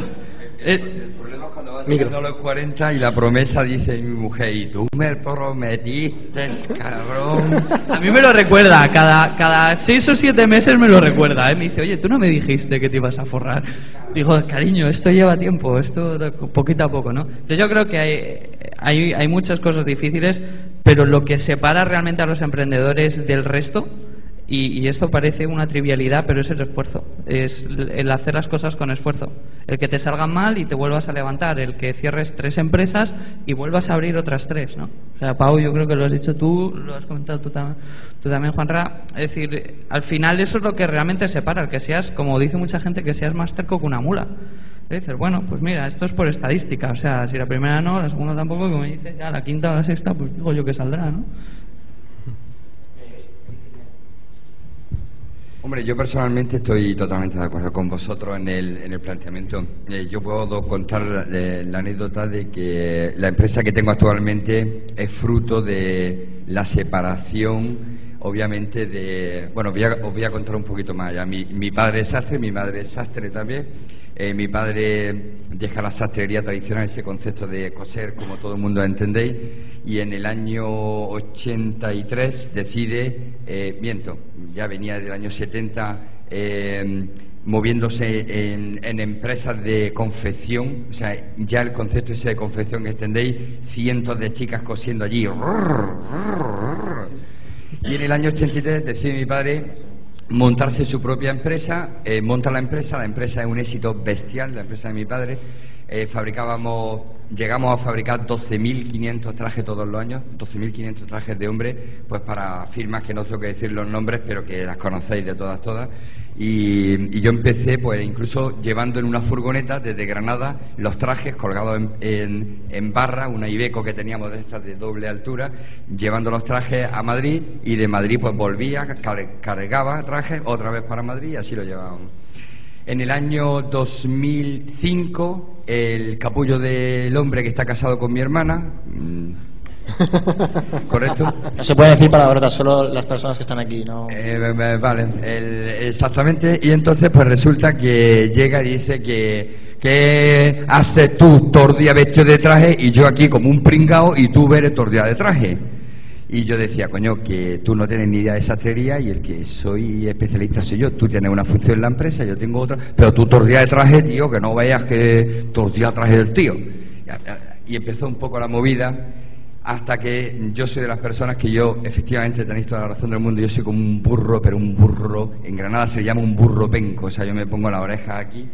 eh, El problema es cuando van llegando a los 40 y la promesa dice mi mujer, y tú me prometiste, cabrón. a mí me lo recuerda, cada, cada seis o siete meses me lo recuerda, ¿eh? Me dice, oye, tú no me dijiste que te ibas a forrar. Digo, cariño, esto lleva tiempo, esto poquito a poco, ¿no? Entonces yo creo que hay, hay, hay muchas cosas difíciles, pero lo que separa realmente a los emprendedores del resto y, esto parece una trivialidad, pero es el esfuerzo. Es el hacer las cosas con esfuerzo. El que te salgan mal y te vuelvas a levantar. El que cierres tres empresas y vuelvas a abrir otras tres, ¿no? O sea, Pau, yo creo que lo has dicho tú, lo has comentado tú, tam- tú también, Juanra. Es decir, al final eso es lo que realmente separa. El que seas, como dice mucha gente, que seas más terco que una mula. Dices, bueno, pues mira, esto es por estadística. O sea, si la primera no, la segunda tampoco, como dices, ya la quinta o la sexta, pues digo yo que saldrá, ¿no? Hombre, yo personalmente estoy totalmente de acuerdo con vosotros en el, en el planteamiento. Eh, yo puedo contar eh, la anécdota de que la empresa que tengo actualmente es fruto de la separación, obviamente, de... Bueno, os voy a, contar un poquito más. Ya. Mi, mi padre es sastre, mi madre es sastre también. Eh, mi padre deja la sastrería tradicional, ese concepto de coser, como todo el mundo entendéis, y en el año 83 decide, eh, ya venía del año 70, eh, moviéndose en, en empresas de confección, o sea, ya el concepto ese de confección que entendéis, cientos de chicas cosiendo allí. Y en el año 83 decide mi padre montarse su propia empresa, eh, monta la empresa, la empresa es un éxito bestial, la empresa de mi padre. Eh, fabricábamos, llegamos a fabricar 12.500 trajes todos los años, 12.500 trajes de hombre, pues para firmas que no tengo que decir los nombres, pero que las conocéis de todas, todas. Y, yo empecé, pues incluso llevando en una furgoneta desde Granada los trajes colgados en, en- barra, una Ibeco que teníamos de estas de doble altura, llevando los trajes a Madrid y de Madrid pues volvía, car- cargaba trajes otra vez para Madrid y así lo llevábamos. En el año 2005, el capullo del hombre que está casado con mi hermana, mm, [LAUGHS] ¿correcto? No se puede decir palabrotas, solo las personas que están aquí, ¿no? Eh, eh, vale, el- exactamente. Y entonces, pues resulta que llega y dice que, ¿qué haces tú todo el día vestido de traje y yo aquí como un pringao y tú eres todo el día de traje? Y yo decía, coño, que tú no tienes ni idea de sastrería y el que soy especialista soy yo. Tú tienes una función en la empresa, yo tengo otra, pero tú días de traje, tío, que no veas que los días traje del tío. Y empezó un poco la movida hasta que yo soy de las personas que yo, efectivamente, tenéis toda la razón del mundo, yo soy como un burro, pero un burro, en Granada se llama un burro penco, o sea, yo me pongo la oreja aquí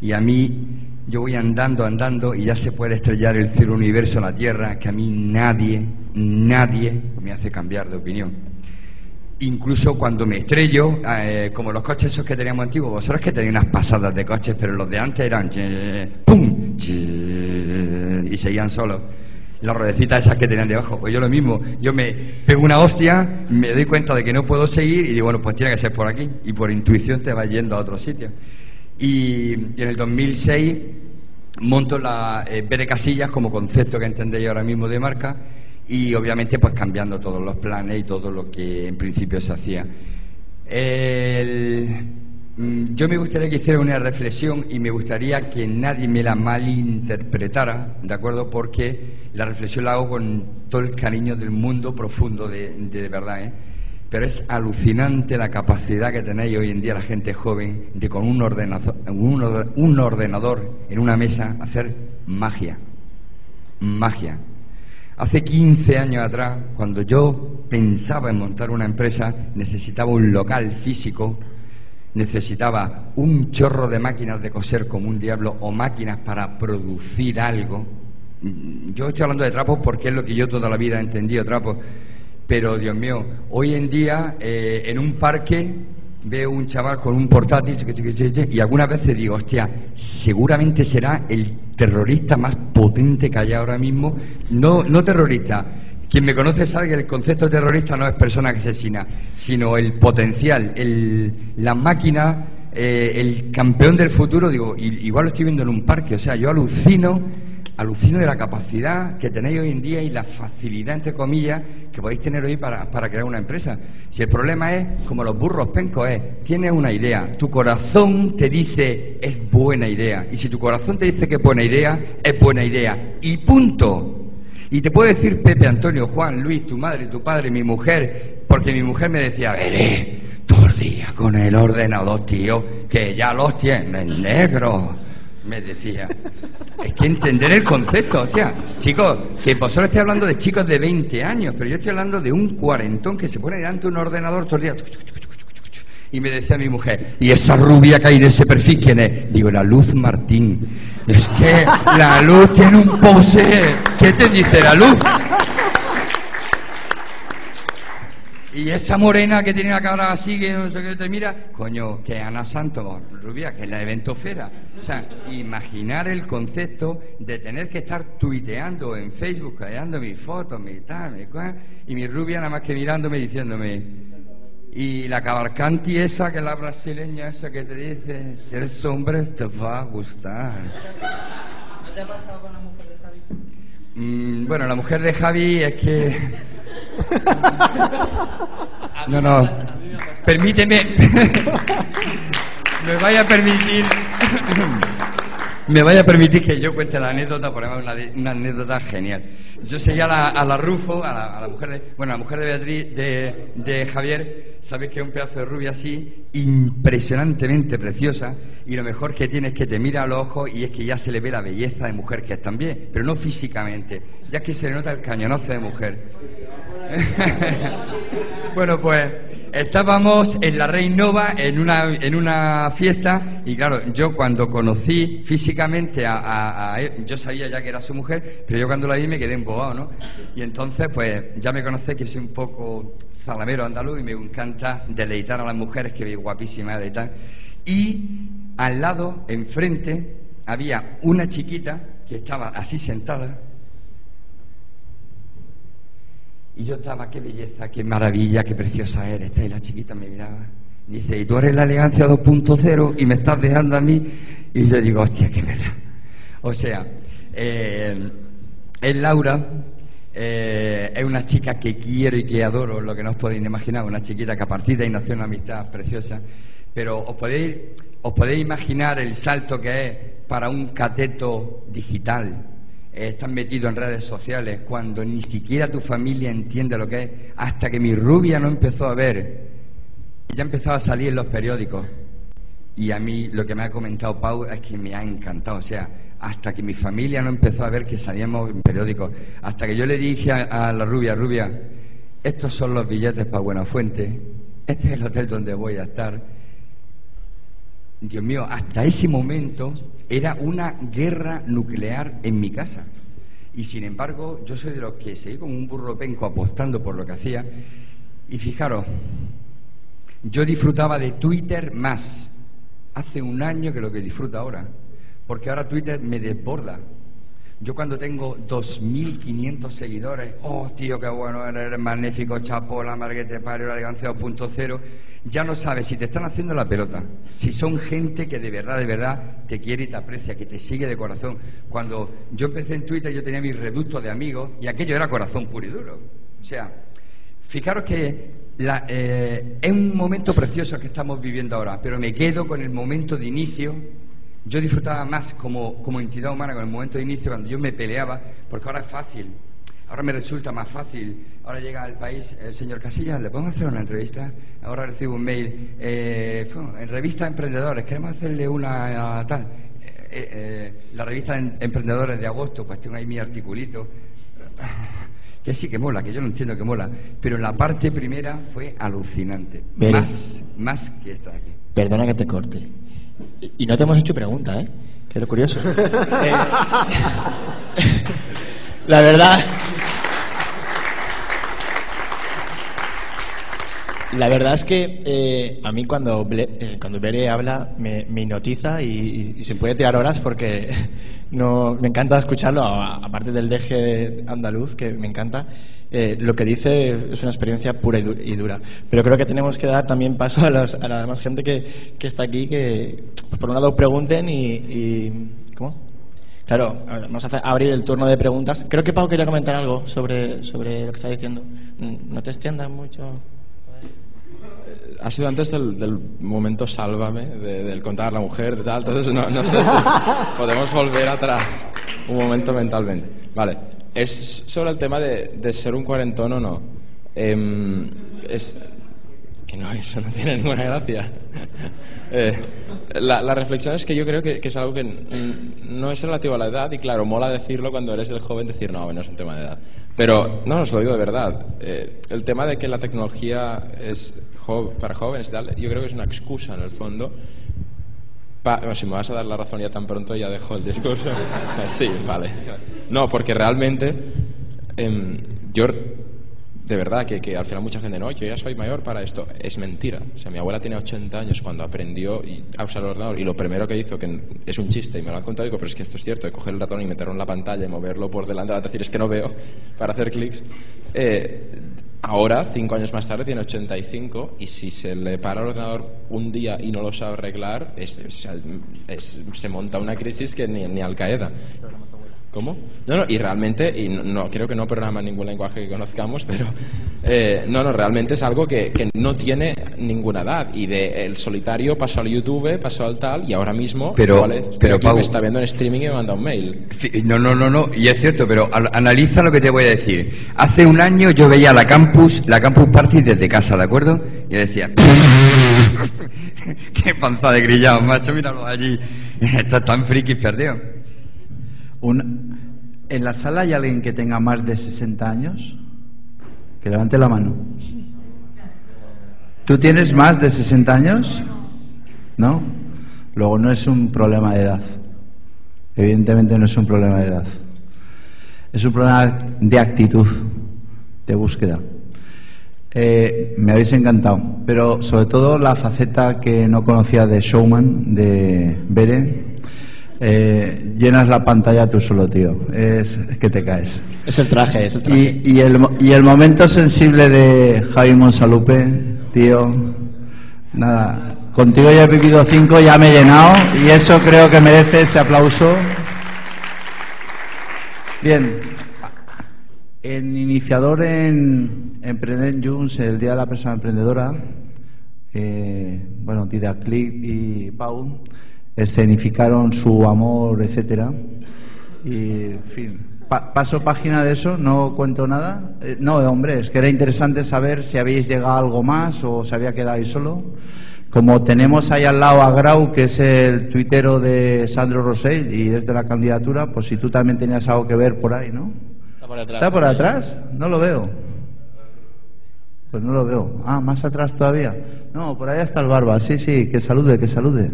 y a mí yo voy andando, andando y ya se puede estrellar el cielo, universo, la tierra, que a mí nadie, nadie me hace cambiar de opinión. Incluso cuando me estrello, eh, como los coches esos que teníamos antiguos, vosotros que tenéis unas pasadas de coches, pero los de antes eran ¡pum! y seguían solos las ruedecitas esas que tenían debajo. Pues yo lo mismo, yo me pego una hostia, me doy cuenta de que no puedo seguir y digo, bueno, pues tiene que ser por aquí. Y por intuición te vas yendo a otro sitio. Y, en el 2006 monto la eh, BD Casillas como concepto que entendéis ahora mismo de marca y obviamente pues cambiando todos los planes y todo lo que en principio se hacía. El yo me gustaría que hiciera una reflexión y me gustaría que nadie me la malinterpretara, ¿de acuerdo? Porque la reflexión la hago con todo el cariño del mundo profundo, de, verdad, ¿eh? Pero es alucinante la capacidad que tenéis hoy en día la gente joven de con un ordenador, un ordenador en una mesa hacer magia. Magia. Hace 15 años atrás, cuando yo pensaba en montar una empresa, necesitaba un local físico necesitaba un chorro de máquinas de coser como un diablo o máquinas para producir algo. Yo estoy hablando de trapos porque es lo que yo toda la vida he entendido, trapos. Pero, Dios mío, hoy en día eh, en un parque veo un chaval con un portátil y algunas veces digo, hostia, seguramente será el terrorista más potente que haya ahora mismo. No, no terrorista, quien me conoce sabe que el concepto terrorista no es persona que asesina, sino el potencial, el, la máquina, eh, el campeón del futuro. Digo, igual lo estoy viendo en un parque. O sea, yo alucino, alucino de la capacidad que tenéis hoy en día y la facilidad, entre comillas, que podéis tener hoy para, para crear una empresa. Si el problema es, como los burros pencos, es, tienes una idea, tu corazón te dice es buena idea. Y si tu corazón te dice que es buena idea, es buena idea. Y punto. Y te puedo decir Pepe, Antonio, Juan, Luis, tu madre, tu padre, mi mujer, porque mi mujer me decía, veré, todo el día con el ordenador, tío, que ya los tienes negros. Me decía. Es que entender el concepto, hostia. Chicos, que vosotros estáis hablando de chicos de 20 años, pero yo estoy hablando de un cuarentón que se pone delante de un ordenador todo el día. Y me decía mi mujer, ¿y esa rubia que hay en ese perfil quién es? Digo, la Luz Martín. Es que la Luz tiene un pose. ¿Qué te dice la Luz? Y esa morena que tiene la cara así, que no sé qué te mira, coño, que Ana Santos, rubia, que es la eventofera. O sea, imaginar el concepto de tener que estar tuiteando en Facebook, creando mis fotos, mi tal, mi cual, y mi rubia nada más que mirándome diciéndome, y la cavalcanti esa, que es la brasileña esa que te dice, si eres hombre te va a gustar. ¿No te ha pasado con la mujer de Javi? Mm, bueno, la mujer de Javi es que... [LAUGHS] No, no. Permíteme. [LAUGHS] Me vaya a permitir me vaya a permitir que yo cuente la anécdota, por una, una anécdota genial. Yo seguía a la, a la Rufo, a la, mujer de, bueno, la mujer de Beatriz, de, de Javier, sabes que es un pedazo de rubia así, impresionantemente preciosa, y lo mejor que tiene es que te mira a los ojos y es que ya se le ve la belleza de mujer que es también, pero no físicamente, ya que se le nota el cañonazo de mujer. [LAUGHS] bueno, pues estábamos en la Nova en una, en una fiesta y claro, yo cuando conocí físicamente a, él, yo sabía ya que era su mujer, pero yo cuando la vi me quedé embobado, ¿no? Y entonces, pues ya me conocé que soy un poco zalamero andaluz y me encanta deleitar a las mujeres, que guapísima y tal. Y al lado, enfrente, había una chiquita que estaba así sentada y yo estaba, qué belleza, qué maravilla, qué preciosa eres. Y la chiquita me miraba. Dice, y tú eres la elegancia 2.0 y me estás dejando a mí. Y yo digo, hostia, qué verdad. O sea, eh, es Laura, eh, es una chica que quiero y que adoro, lo que no os podéis imaginar, una chiquita que a partir de ahí nació una amistad preciosa. Pero os podéis, os podéis imaginar el salto que es para un cateto digital estás metido en redes sociales, cuando ni siquiera tu familia entiende lo que es, hasta que mi rubia no empezó a ver, ya empezaba a salir en los periódicos. Y a mí lo que me ha comentado Pau es que me ha encantado. O sea, hasta que mi familia no empezó a ver que salíamos en periódicos, hasta que yo le dije a, a la rubia, rubia, estos son los billetes para Buenafuente, este es el hotel donde voy a estar. Dios mío, hasta ese momento era una guerra nuclear en mi casa. Y sin embargo, yo soy de los que seguí como un burro penco apostando por lo que hacía. Y fijaros, yo disfrutaba de Twitter más hace un año que lo que disfruto ahora. Porque ahora Twitter me desborda. Yo cuando tengo 2.500 seguidores, oh tío, qué bueno, eres magnífico, chapo, la marguete pario, la elegancia 2.0, ya no sabes si te están haciendo la pelota, si son gente que de verdad, de verdad te quiere y te aprecia, que te sigue de corazón. Cuando yo empecé en Twitter yo tenía mi reducto de amigos y aquello era corazón puro y duro. O sea, fijaros que la, eh, es un momento precioso el que estamos viviendo ahora, pero me quedo con el momento de inicio yo disfrutaba más como, como entidad humana con el momento de inicio, cuando yo me peleaba, porque ahora es fácil. Ahora me resulta más fácil. Ahora llega al país el señor Casillas, ¿le podemos hacer una entrevista? Ahora recibo un mail. Eh, en revista Emprendedores, queremos hacerle una a tal. Eh, eh, la revista Emprendedores de agosto, pues tengo ahí mi articulito. [LAUGHS] Que sí que mola, que yo no entiendo que mola. Pero la parte primera fue alucinante. Más, más que esta de aquí. Perdona que te corte. Y no te hemos hecho pregunta, ¿eh? Que lo curioso. [LAUGHS] Eh, [LAUGHS] la verdad. La verdad es que eh, a mí cuando, eh, cuando Bere habla me, me hipnotiza y, se puede tirar horas porque [LAUGHS] no, me encanta escucharlo, aparte del deje andaluz, que me encanta. Eh, lo que dice es una experiencia pura y dura. Pero creo que tenemos que dar también paso a, a la demás gente que, que está aquí, que pues, por un lado pregunten y, y ¿cómo? Claro, vamos a abrir el turno de preguntas. Creo que Pau quería comentar algo sobre, sobre lo que está diciendo. Mm, no te extiendas mucho. Ha sido antes del, momento sálvame, del contar a la mujer, de tal, entonces no, no sé si [LAUGHS] podemos volver atrás un momento mentalmente. Vale, es sobre el tema de, ser un cuarentón o no. Em, es que no, eso no tiene ninguna gracia. [LAUGHS] Eh, la, reflexión es que yo creo que, es algo que no es relativo a la edad y claro, mola decirlo cuando eres el joven, decir no, no es un tema de edad. Pero no, os lo digo de verdad. Eh, el tema de que la tecnología es para jóvenes yo creo que es una excusa en el fondo si me vas a dar la razón ya tan pronto, ya dejo el discurso. [LAUGHS] sí, vale. No, porque realmente em, yo, de verdad, que, que, al final mucha gente, no, yo ya soy mayor para esto. Es mentira. O sea, mi abuela tiene 80 años cuando aprendió a usar el ordenador y lo primero que hizo, que es un chiste y me lo han contado, digo, pero es que esto es cierto, de coger el ratón y meterlo en la pantalla y moverlo por delante, es decir, es que no veo para hacer clics. Eh, Ahora, cinco años más tarde, tiene 85 y si se le para el ordenador un día y no lo sabe arreglar, se monta una crisis que ni, ni Al Qaeda. ¿Cómo? No, no, y realmente, y no, creo que no programa ningún lenguaje que conozcamos, [LAUGHS] pero eh, no, no, realmente es algo que, que, no tiene ninguna edad. Y de el solitario pasó al YouTube, pasó al tal, y ahora mismo pero, pero me está viendo en streaming y me manda un mail. no, no, no, no, y es cierto, pero analiza lo que te voy a decir. Hace un año yo veía la campus, la campus party desde casa, ¿de acuerdo? Y decía, [LAUGHS] qué panza de grillado, macho, míralo allí. [LAUGHS] Estás tan friki perdido ¿En la sala hay alguien que tenga más de 60 años? Que levante la mano. ¿Tú tienes más de 60 años? ¿No? Luego no es un problema de edad. Evidentemente no es un problema de edad. Es un problema de actitud, de búsqueda. Eh, me habéis encantado, pero sobre todo la faceta que no conocía de Showman, de Bere, eh, llenas la pantalla tú solo, tío. Es, que te caes. Es el traje, es el traje. Y, el, y el momento sensible de Javi Monsalupe, tío. Nada, contigo ya he vivido cinco, ya me he llenado y eso creo que merece ese aplauso. Bien, en iniciador en Emprender Junts, el Día de la Persona Emprendedora, eh, bueno, Click y Pau, escenificaron su amor, etcétera. y, en fin, pa- paso página de eso, no cuento nada. Eh, no, hombre, es que era interesante saber si habéis llegado a algo más o se había quedado ahí solo. Como tenemos ahí al lado a Grau, que es el tuitero de Sandro Rosell y es de la candidatura, pues si tú también tenías algo que ver por ahí, ¿no? Está por atrás. ¿Está por atrás? No lo veo. Pues no lo veo. Ah, más atrás todavía. No, por allá está el barba. Sí, sí, que salude, que salude.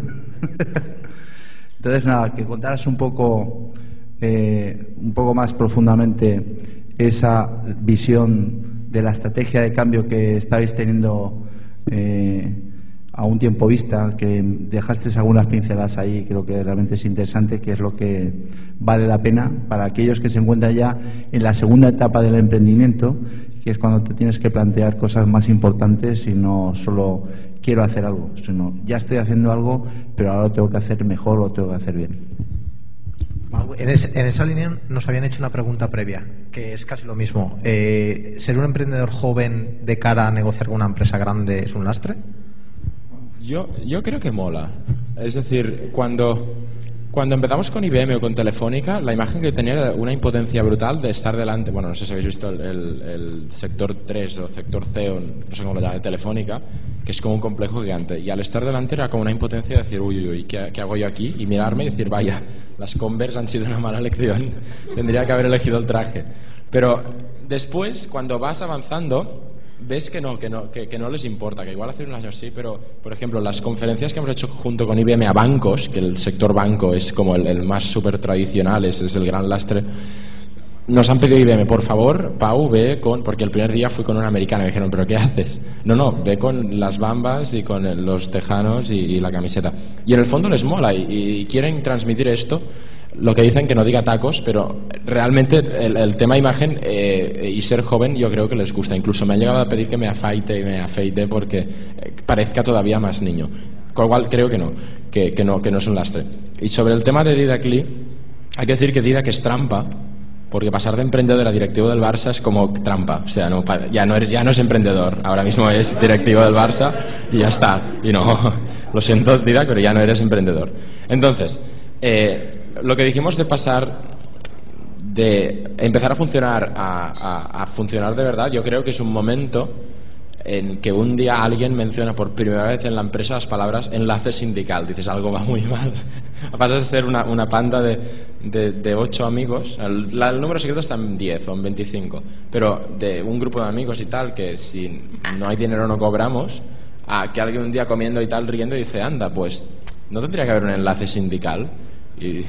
[LAUGHS] Entonces, nada, que contaras un poco, eh, un poco más profundamente esa visión de la estrategia de cambio que estabais teniendo eh, a un tiempo vista, que dejaste algunas pinceladas ahí, creo que realmente es interesante, que es lo que vale la pena para aquellos que se encuentran ya en la segunda etapa del emprendimiento, que es cuando te tienes que plantear cosas más importantes y no solo quiero hacer algo, sino ya estoy haciendo algo, pero ahora lo tengo que hacer mejor o lo tengo que hacer bien. En, es- en esa línea nos habían hecho una pregunta previa, que es casi lo mismo. Eh, ¿Ser un emprendedor joven de cara a negociar con una empresa grande es un lastre? Yo, yo creo que mola. Es decir, cuando, cuando empezamos con IBM o con Telefónica, la imagen que tenía era una impotencia brutal de estar delante. Bueno, no sé si habéis visto el, el- el sector 3 o sector C, o no sé cómo lo llaman, de Telefónica, que es como un complejo gigante. Y al estar delante era como una impotencia de decir, uy, uy, uy, ¿qué, qué hago yo aquí? Y mirarme y decir, vaya, las Converse han sido una mala elección. [LAUGHS] Tendría que haber elegido el traje. Pero después, cuando vas avanzando, ves que no, que no, que, no les importa, que igual hace unos años sí, pero por ejemplo, las conferencias que hemos hecho junto con IBM a bancos, que el sector banco es como el, más súper tradicional, es, es el gran lastre, nos han pedido IBM, por favor, Pau, ve con. Porque el primer día fui con una americana me dijeron, ¿pero qué haces? No, no, ve con las bambas y con los tejanos y, la camiseta. Y en el fondo les mola y quieren transmitir esto. Lo que dicen que no diga tacos, pero realmente el, el tema imagen eh, y ser joven yo creo que les gusta. Incluso me han llegado a pedir que me afaite y me afeite porque eh, parezca todavía más niño. Con lo cual creo que no, que, que no, que no es un lastre. Y sobre el tema de Didac Lee, hay que decir que Didac es trampa porque pasar de emprendedor a directivo del Barça es como trampa. O sea, no, ya, no eres, ya no es emprendedor. Ahora mismo es directivo del Barça y ya está. Y no, [LAUGHS] lo siento, Didac, pero ya no eres emprendedor. Entonces, eh, lo que dijimos de pasar de empezar a funcionar a, a- a funcionar de verdad, yo creo que es un momento en que un día alguien menciona por primera vez en la empresa las palabras enlace sindical. Dices, algo va muy mal. [LAUGHS] Pasas a ser una, una panda de, de, de ocho amigos. El, la- el número secreto está en 10 o en 25. Pero de un grupo de amigos y tal, que si no hay dinero no cobramos, a que alguien un día comiendo y tal riendo dice, anda, pues no tendría que haber un enlace sindical. Y,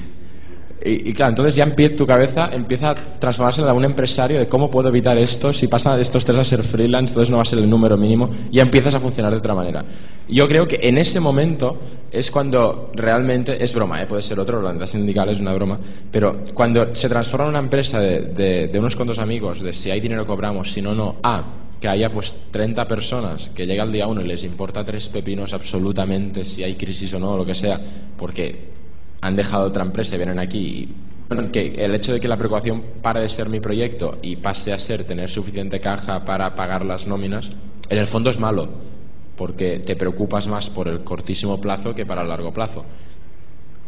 y, claro, entonces ya empieza, tu cabeza empieza a transformarse en de un empresario de cómo puedo evitar esto, si pasa estos tres a ser freelance, entonces no va a ser el número mínimo, ya empiezas a funcionar de otra manera. Yo creo que en ese momento es cuando realmente, es broma, ¿eh? puede ser otro, la verdad sindical es una broma, pero cuando se transforma en una empresa de, de, de unos cuantos amigos, de si hay dinero cobramos, si no, no, a que haya pues 30 personas que llega el día uno y les importa tres pepinos absolutamente si hay crisis o no, lo que sea, porque han dejado otra empresa y vienen aquí y que el hecho de que la preocupación pare de ser mi proyecto y pase a ser tener suficiente caja para pagar las nóminas, en el fondo es malo, porque te preocupas más por el cortísimo plazo que para el largo plazo.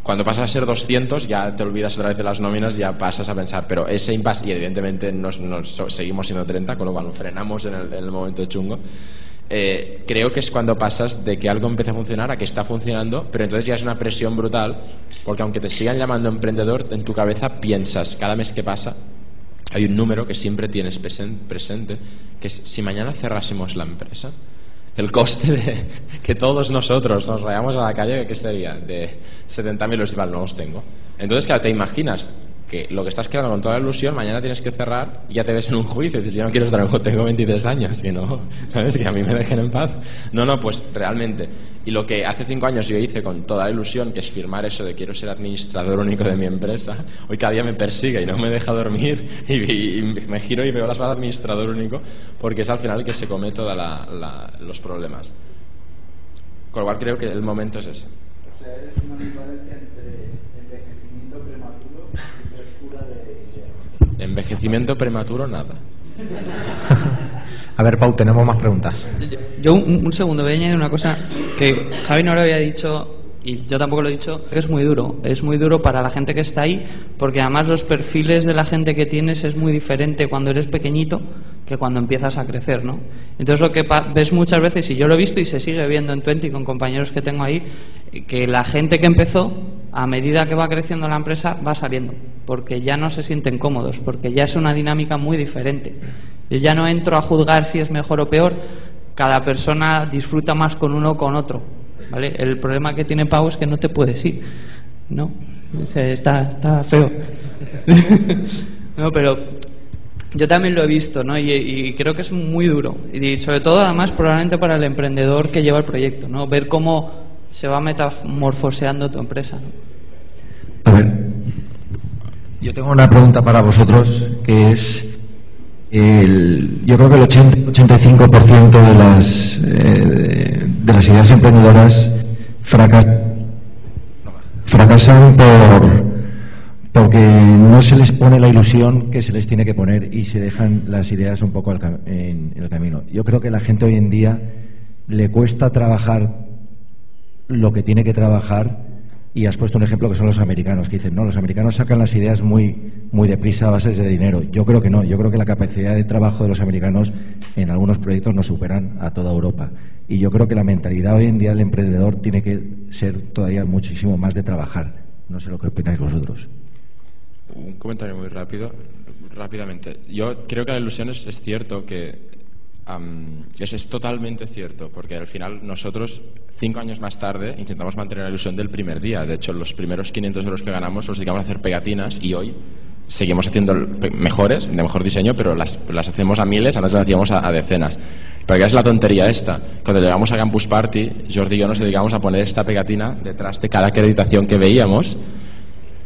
Cuando pasas a ser 200 ya te olvidas otra vez de las nóminas, ya pasas a pensar, pero ese impasse, y evidentemente nos, seguimos siendo 30, con lo cual frenamos en el, en el momento chungo, eh, creo que es cuando pasas de que algo empieza a funcionar a que está funcionando, pero entonces ya es una presión brutal, porque aunque te sigan llamando emprendedor, en tu cabeza piensas, cada mes que pasa, hay un número que siempre tienes presen- presente, que es si mañana cerrásemos la empresa, el coste de [LAUGHS] que todos nosotros nos vayamos a la calle, ¿qué sería? De 70.000 euros, no los tengo. Entonces, claro, te imaginas que lo que estás creando con toda la ilusión, mañana tienes que cerrar y ya te ves en un juicio y dices, yo no quiero estar en un tengo 23 años, que no, [LAUGHS] ¿sabes? Que a mí me dejen en paz. No, no, pues realmente. Y lo que hace cinco años yo hice con toda la ilusión, que es firmar eso de quiero ser administrador único de mi empresa, hoy cada día me persigue y no me deja dormir [LAUGHS] y, y me giro y veo las palabras administrador único porque es al final que se come todos los problemas. Con lo cual creo que el momento es ese. O sea, eres una diferencia entre envejecimiento prematuro y frescura de ideas. Envejecimiento prematuro, nada. [LAUGHS] A ver, Pau, tenemos más preguntas. Yo, yo un, un segundo voy a añadir una cosa que Javi no lo había dicho y yo tampoco lo he dicho, es muy duro. Es muy duro para la gente que está ahí, porque además los perfiles de la gente que tienes es muy diferente cuando eres pequeñito que cuando empiezas a crecer, ¿no? Entonces lo que ves muchas veces, y yo lo he visto y se sigue viendo en Twenty con compañeros que tengo ahí, que la gente que empezó, a medida que va creciendo la empresa, va saliendo, porque ya no se sienten cómodos, porque ya es una dinámica muy diferente. Yo ya no entro a juzgar si es mejor o peor, cada persona disfruta más con uno o con otro. ¿vale? El problema que tiene Pau es que no te puedes ir. ¿no? Está, está feo. [LAUGHS] no, pero yo también lo he visto, ¿no? Y, creo que es muy duro. Y sobre todo, además, probablemente para el emprendedor que lleva el proyecto, ¿no? Ver cómo se va metamorfoseando tu empresa. ¿no? A ver, yo tengo una pregunta para vosotros que es, el- yo creo que el 80-85% de las, eh, de, las ideas emprendedoras fracas- fracasan por, porque no se les pone la ilusión que se les tiene que poner y se dejan las ideas un poco en, el camino. Yo creo que la gente hoy en día le cuesta trabajar lo que tiene que trabajar y has puesto un ejemplo que son los americanos, que dicen, no, los americanos sacan las ideas muy, muy deprisa a bases de dinero. Yo creo que no, yo creo que la capacidad de trabajo de los americanos en algunos proyectos nos superan a toda Europa. Y yo creo que la mentalidad hoy en día del emprendedor tiene que ser todavía muchísimo más de trabajar. No sé lo que opináis vosotros. Un comentario muy rápido, rápidamente. Yo creo que la ilusión es, cierto que am, es, totalmente cierto, porque al final nosotros cinco años más tarde intentamos mantener la ilusión del primer día. De hecho, los primeros 500 euros que ganamos los dedicamos a hacer pegatinas y hoy seguimos haciendo mejores, de mejor diseño, pero las, las hacemos a miles, antes las hacíamos a, a decenas. Pero ¿qué es la tontería esta? Cuando llegamos a Campus Party, Jordi y yo nos dedicamos a poner esta pegatina detrás de cada acreditación que veíamos.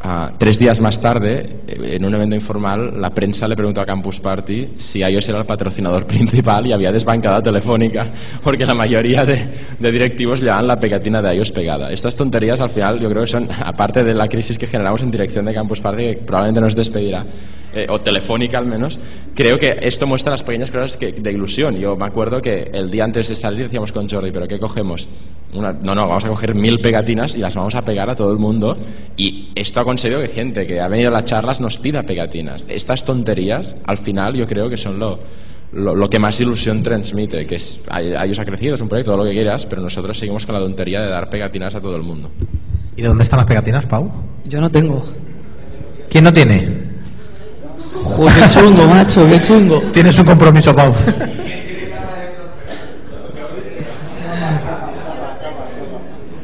Ah, tres días más tarde, eh, en un evento informal, la prensa le preguntó a Campus Party si iOS era el patrocinador [LAUGHS] principal y había desbancada Telefónica, porque la mayoría de, de directivos llevaban la pegatina de iOS pegada. Estas tonterías, al final, yo creo que son, [LAUGHS] aparte de la crisis que generamos en dirección de Campus Party, que probablemente nos despedirá, eh, o Telefónica al menos, creo que esto muestra las pequeñas cosas que, de ilusión. Yo me acuerdo que el día antes de salir decíamos con Jordi, ¿pero qué cogemos? Una- no, no, vamos a coger mil pegatinas y las vamos a pegar a todo el mundo. Y esto ha conseguido que gente que ha venido a las charlas nos pida pegatinas. Estas tonterías, al final, yo creo que son lo, lo, lo que más ilusión transmite, que es, a, a ellos ha crecido, es un proyecto, todo lo que quieras, pero nosotros seguimos con la tontería de dar pegatinas a todo el mundo. ¿Y de dónde están las pegatinas, Pau? Yo no tengo. ¿Quién no tiene? Joder, qué chungo, macho, qué chungo. Tienes un compromiso, Pau.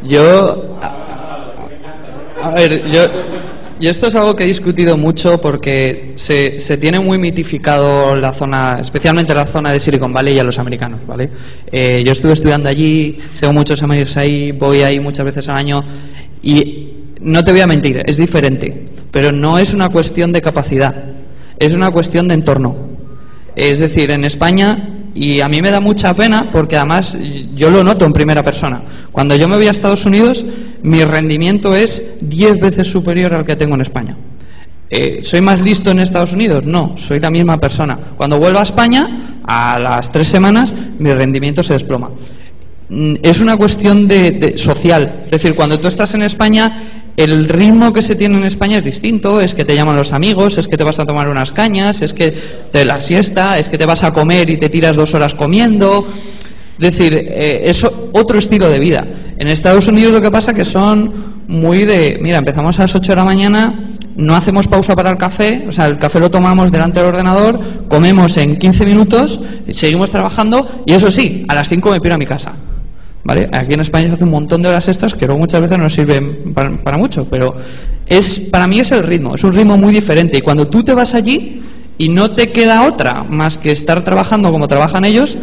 Yo. A, a ver, yo. Yo esto es algo que he discutido mucho porque se, se tiene muy mitificado la zona, especialmente la zona de Silicon Valley y a los americanos, ¿vale? Eh, yo estuve estudiando allí, tengo muchos amigos ahí, voy ahí muchas veces al año y no te voy a mentir, es diferente, pero no es una cuestión de capacidad, es una cuestión de entorno. Es decir, en España, y a mí me da mucha pena porque además yo lo noto en primera persona. Cuando yo me voy a Estados Unidos, mi rendimiento es 10 veces superior al que tengo en España. Eh, ¿Soy más listo en Estados Unidos? No, soy la misma persona. Cuando vuelvo a España, a las tres semanas, mi rendimiento se desploma. Mm, Es una cuestión de, de- social. Es decir, cuando tú estás en España, el ritmo que se tiene en España es distinto. Es que te llaman los amigos, es que te vas a tomar unas cañas, es que te la siesta, es que te vas a comer y te tiras dos horas comiendo. Es decir, eh, es otro estilo de vida. En Estados Unidos lo que pasa que son muy de, mira, empezamos a las 8 de la mañana, no hacemos pausa para el café, o sea, el café lo tomamos delante del ordenador, comemos en 15 minutos, seguimos trabajando y eso sí, a las 5 me piro a mi casa. ¿Vale? Aquí en España se hace un montón de horas extras que luego muchas veces no sirven para, para mucho, pero es para mí es el ritmo, es un ritmo muy diferente y cuando tú te vas allí y no te queda otra más que estar trabajando como trabajan ellos,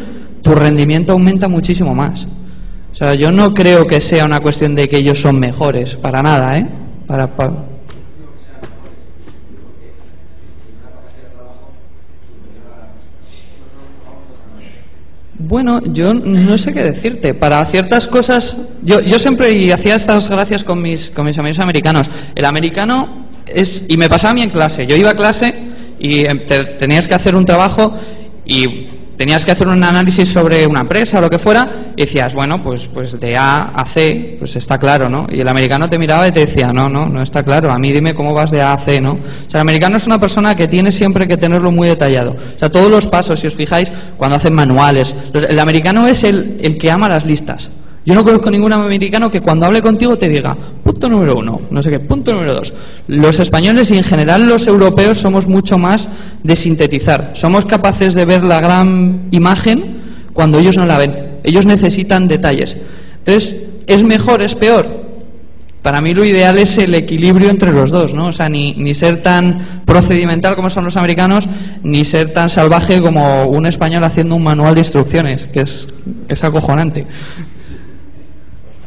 tu rendimiento aumenta muchísimo más. O sea, yo no creo que sea una cuestión de que ellos son mejores, para nada, ¿eh? Para, pa- Bueno, yo no sé qué decirte. Para ciertas cosas, yo, yo siempre hacía estas gracias con mis, con mis amigos americanos. El americano es, y me pasaba a mí en clase. Yo iba a clase y em, te- tenías que hacer un trabajo y tenías que hacer un análisis sobre una empresa o lo que fuera y decías, bueno, pues, pues de A a C, pues está claro, ¿no? Y el americano te miraba y te decía, no, no, no está claro, a mí dime cómo vas de A a C, ¿no? O sea, el americano es una persona que tiene siempre que tenerlo muy detallado. O sea, todos los pasos, si os fijáis, cuando hacen manuales, los- el americano es el, el que ama las listas. Yo no conozco ningún americano que cuando hable contigo te diga, punto número uno, no sé qué, punto número dos. Los españoles y en general los europeos somos mucho más de sintetizar. Somos capaces de ver la gran imagen cuando ellos no la ven. Ellos necesitan detalles. Entonces, ¿es mejor, es peor? Para mí lo ideal es el equilibrio entre los dos, ¿no? O sea, ni, ni ser tan procedimental como son los americanos, ni ser tan salvaje como un español haciendo un manual de instrucciones, que es, es acojonante.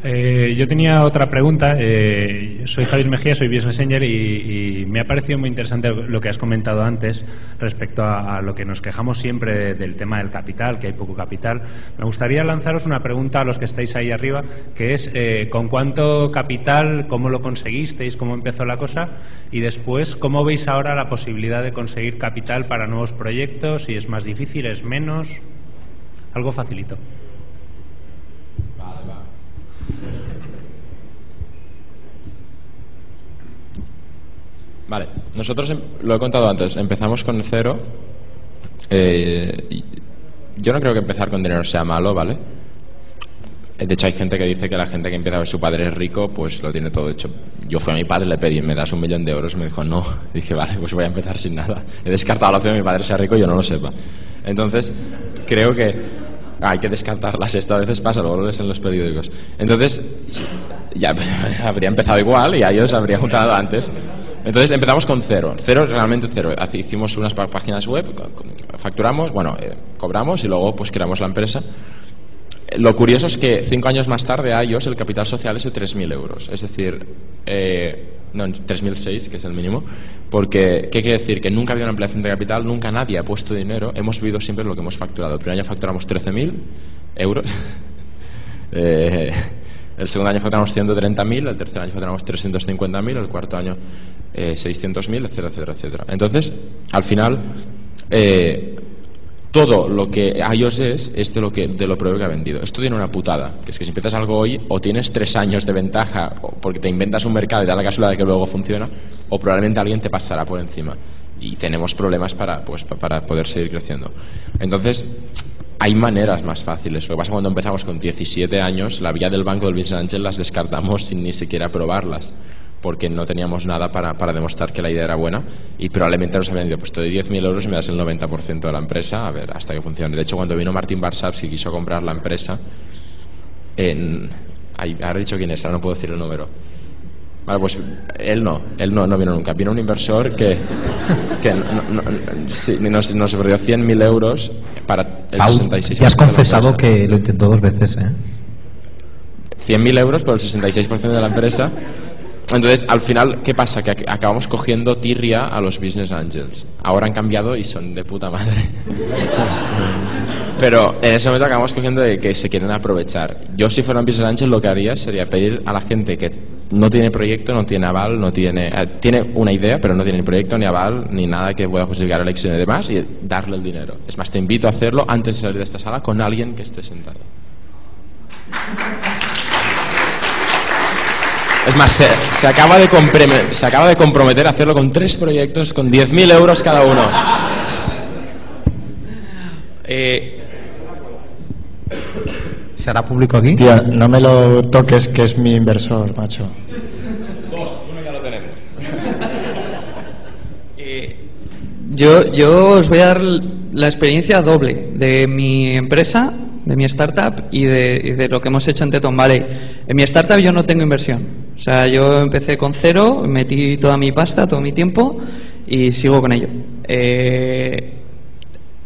Eh, yo tenía otra pregunta. Eh, soy Javier Mejía, soy Business Angel y, me ha parecido muy interesante lo que has comentado antes respecto a, lo que nos quejamos siempre de- del tema del capital, que hay poco capital. Me gustaría lanzaros una pregunta a los que estáis ahí arriba, que es eh, ¿con cuánto capital, cómo lo conseguisteis, cómo empezó la cosa? Y después, ¿cómo veis ahora la posibilidad de conseguir capital para nuevos proyectos? Si es más difícil, es menos. Algo facilito. Vale, nosotros em- lo he contado antes, empezamos con cero. eh, yo no creo que empezar con dinero sea malo, ¿vale? De hecho, hay gente que dice que la gente que empieza a ver su padre es rico, pues lo tiene todo hecho. Yo fui a mi padre, le pedí, ¿me das un millón de euros? Me dijo, no. [LAUGHS] dije, vale, pues voy a empezar sin nada. He descartado la opción de que mi padre sea rico y yo no lo sepa. Entonces, creo que hay que descartarlas. Esto a veces pasa, luego lo lees en los periódicos. Entonces, ya [LAUGHS] habría empezado igual y a ellos habría juntado antes. Entonces empezamos con cero, cero, realmente cero. Hicimos unas páginas web, facturamos, bueno, eh, cobramos y luego pues creamos la empresa. Lo curioso es que cinco años más tarde a ellos el capital social es de 3.000 euros. Es decir, eh, no, 3.006, que es el mínimo. Porque, ¿qué quiere decir? Que nunca ha habido una ampliación de capital, nunca nadie ha puesto dinero. Hemos vivido siempre lo que hemos facturado. El primer año facturamos 13.000 euros. [LAUGHS] Eh, el segundo año facturamos 130.000, el tercer año facturamos 350.000, el cuarto año eh, 600.000, etcétera, etcétera, etcétera. Entonces, al final, eh, todo lo que iOS es es de lo, que, de lo propio que ha vendido. Esto tiene una putada, que es que si empiezas algo hoy, o tienes tres años de ventaja porque te inventas un mercado y da la casualidad de que luego funciona, o probablemente alguien te pasará por encima. Y tenemos problemas para, pues, pa- para poder seguir creciendo. Entonces, hay maneras más fáciles. Lo que pasa cuando empezamos con 17 años, la vía del banco del Business Angel las descartamos sin ni siquiera probarlas porque no teníamos nada para, para demostrar que la idea era buena y probablemente nos habían dicho, pues te doy 10.000 euros y me das el 90% de la empresa, a ver hasta que funcione. De hecho, cuando vino Martín Barsavs y quiso comprar la empresa, en, ahora dicho quién es, ahora no puedo decir el número. Vale, pues él no, él no, no vino nunca. Vino un inversor que, que no- no- sí, nos, nos perdió 100.000 euros para el Pau, 66%. ya has de la confesado que lo intentó dos veces, ¿eh? 100.000 euros por el 66% de la empresa. Entonces, al final, ¿qué pasa? Que ac- acabamos cogiendo tirria a los business angels. Ahora han cambiado y son de puta madre. Pero en ese momento acabamos cogiendo de que se quieren aprovechar. Yo, si fuera un business angel, lo que haría sería pedir a la gente que no tiene proyecto, no tiene aval, no tiene. eh, tiene una idea, pero no tiene ni proyecto, ni aval, ni nada que pueda justificar el éxito y demás, y darle el dinero. Es más, te invito a hacerlo antes de salir de esta sala con alguien que esté sentado. Es más, se, acaba de se acaba de comprometer a hacerlo con tres proyectos con 10.000 euros cada uno. Eh, ¿Se hará público aquí? Tía, no me lo toques, que es mi inversor, macho. uno ya lo tenemos. [LAUGHS] Yo, yo os voy a dar la experiencia doble de mi empresa, de mi startup y de, y de lo que hemos hecho en Teton Valley. En mi startup yo no tengo inversión. O sea, yo empecé con cero, metí toda mi pasta, todo mi tiempo y sigo con ello. Eh,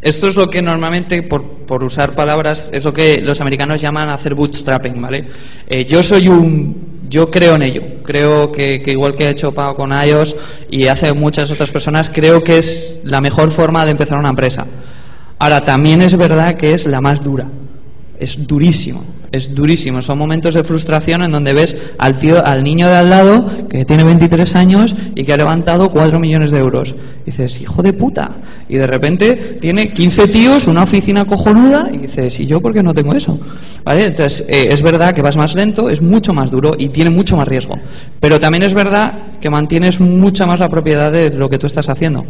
esto es lo que normalmente, por, por usar palabras, es lo que los americanos llaman hacer bootstrapping, ¿vale? Eh, yo soy un... Yo creo en ello. Creo que, igual que ha hecho Pau con iOS y hace muchas otras personas, creo que es la mejor forma de empezar una empresa. Ahora, también es verdad que es la más dura. Es durísimo. Es durísimo. Son momentos de frustración en donde ves al tío, al niño de al lado que tiene 23 años y que ha levantado 4 millones de euros. Dices, hijo de puta. Y de repente tiene 15 tíos, una oficina cojonuda y dices, ¿y yo por qué no tengo eso? ¿Vale? Entonces, eh, es verdad que vas más lento, es mucho más duro y tiene mucho más riesgo. Pero también es verdad que mantienes mucha más la propiedad de lo que tú estás haciendo.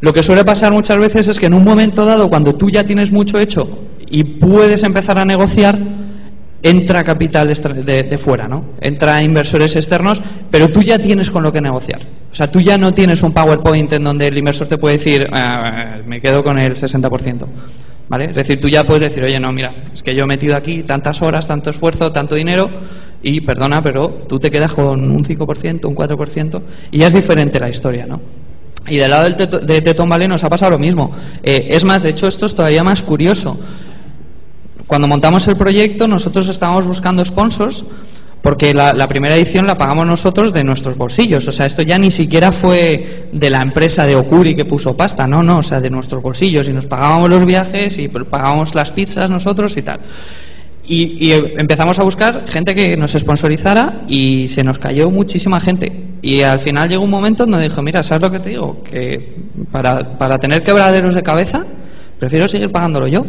Lo que suele pasar muchas veces es que en un momento dado, cuando tú ya tienes mucho hecho y puedes empezar a negociar, entra capital de, de, fuera, ¿no? Entra inversores externos, pero tú ya tienes con lo que negociar. O sea, tú ya no tienes un PowerPoint en donde el inversor te puede decir, ah, me quedo con el 60%. ¿Vale? Es decir, tú ya puedes decir, oye, no, mira, es que yo he metido aquí tantas horas, tanto esfuerzo, tanto dinero, y perdona, pero tú te quedas con un 5%, un 4%, y ya es diferente la historia, ¿no? Y del lado del de Teton Valley nos ha pasado lo mismo. Eh, es más, de hecho, esto es todavía más curioso. Cuando montamos el proyecto, nosotros estábamos buscando sponsors porque la, primera edición la pagamos nosotros de nuestros bolsillos. O sea, esto ya ni siquiera fue de la empresa de Okuri que puso pasta, no, no, o sea, de nuestros bolsillos. Y nos pagábamos los viajes y pagábamos las pizzas nosotros y tal. Y, y, empezamos a buscar gente que nos sponsorizara y se nos cayó muchísima gente. Y al final llegó un momento donde dijo, mira, ¿sabes lo que te digo? Que para, para tener quebraderos de cabeza, prefiero seguir pagándolo yo.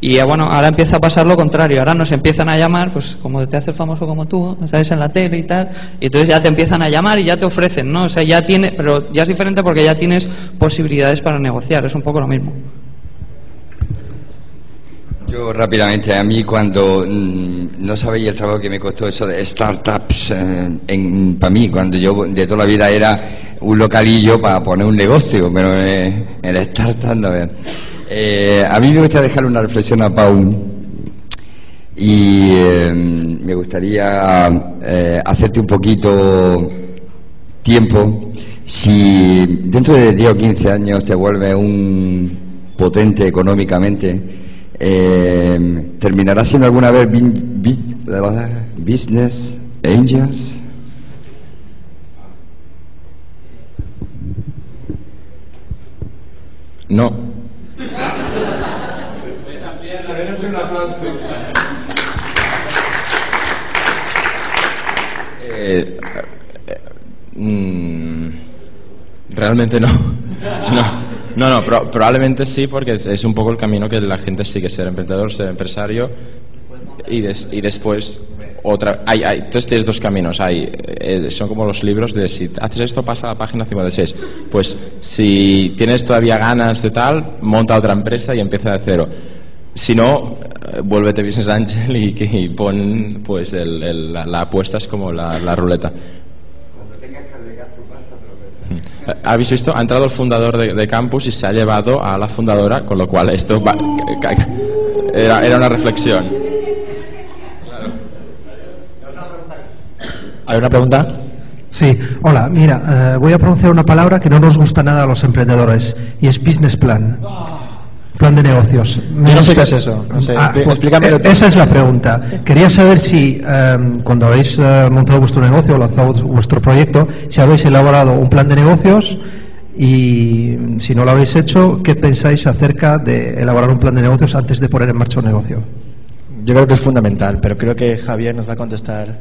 Y bueno, ahora empieza a pasar lo contrario. Ahora nos empiezan a llamar, pues como te hace famoso como tú, ¿sabes? En la tele y tal. Y entonces ya te empiezan a llamar y ya te ofrecen, ¿no? O sea, ya tiene, pero ya es diferente porque ya tienes posibilidades para negociar. Es un poco lo mismo. Yo rápidamente, a mí cuando mmm, no sabéis el trabajo que me costó eso de startups, eh, en, para mí, cuando yo de toda la vida era un localillo para poner un negocio, pero eh, el startup no eh, A mí me gustaría dejar una reflexión a Paul y eh, me gustaría eh, hacerte un poquito tiempo si dentro de 10 o 15 años te vuelves un potente económicamente eh, ¿Terminará siendo alguna vez Business Angels? No. Eh, eh, mm, realmente no. [LAUGHS] no. No, no, pro, probablemente sí, porque es, un poco el camino que la gente sigue, ser emprendedor, ser empresario y después otra. Hay, hay, entonces tienes dos caminos. Hay, eh, son como los libros de si haces esto, pasa a la página 56. Pues si tienes todavía ganas de tal, monta otra empresa y empieza de cero. Si no, eh, vuélvete Business Angel y, y pon pues el, el, la, la, apuesta es como la, la ruleta. ¿Habéis visto? Ha entrado el fundador de, de, campus y se ha llevado a la fundadora, con lo cual esto va, era, era, una reflexión. ¿Hay una pregunta? Sí, hola, mira, eh, voy a pronunciar una palabra que no nos gusta nada a los emprendedores y es business plan. Plan de negocios. Yo no sé qué es eso. No sé. Ah, Explícamelo. Esa es la pregunta. Quería saber si eh, cuando habéis eh, montado vuestro negocio o lanzado vuestro proyecto, si habéis elaborado un plan de negocios y si no lo habéis hecho, ¿qué pensáis acerca de elaborar un plan de negocios antes de poner en marcha un negocio? Yo creo que es fundamental, pero creo que Javier nos va a contestar.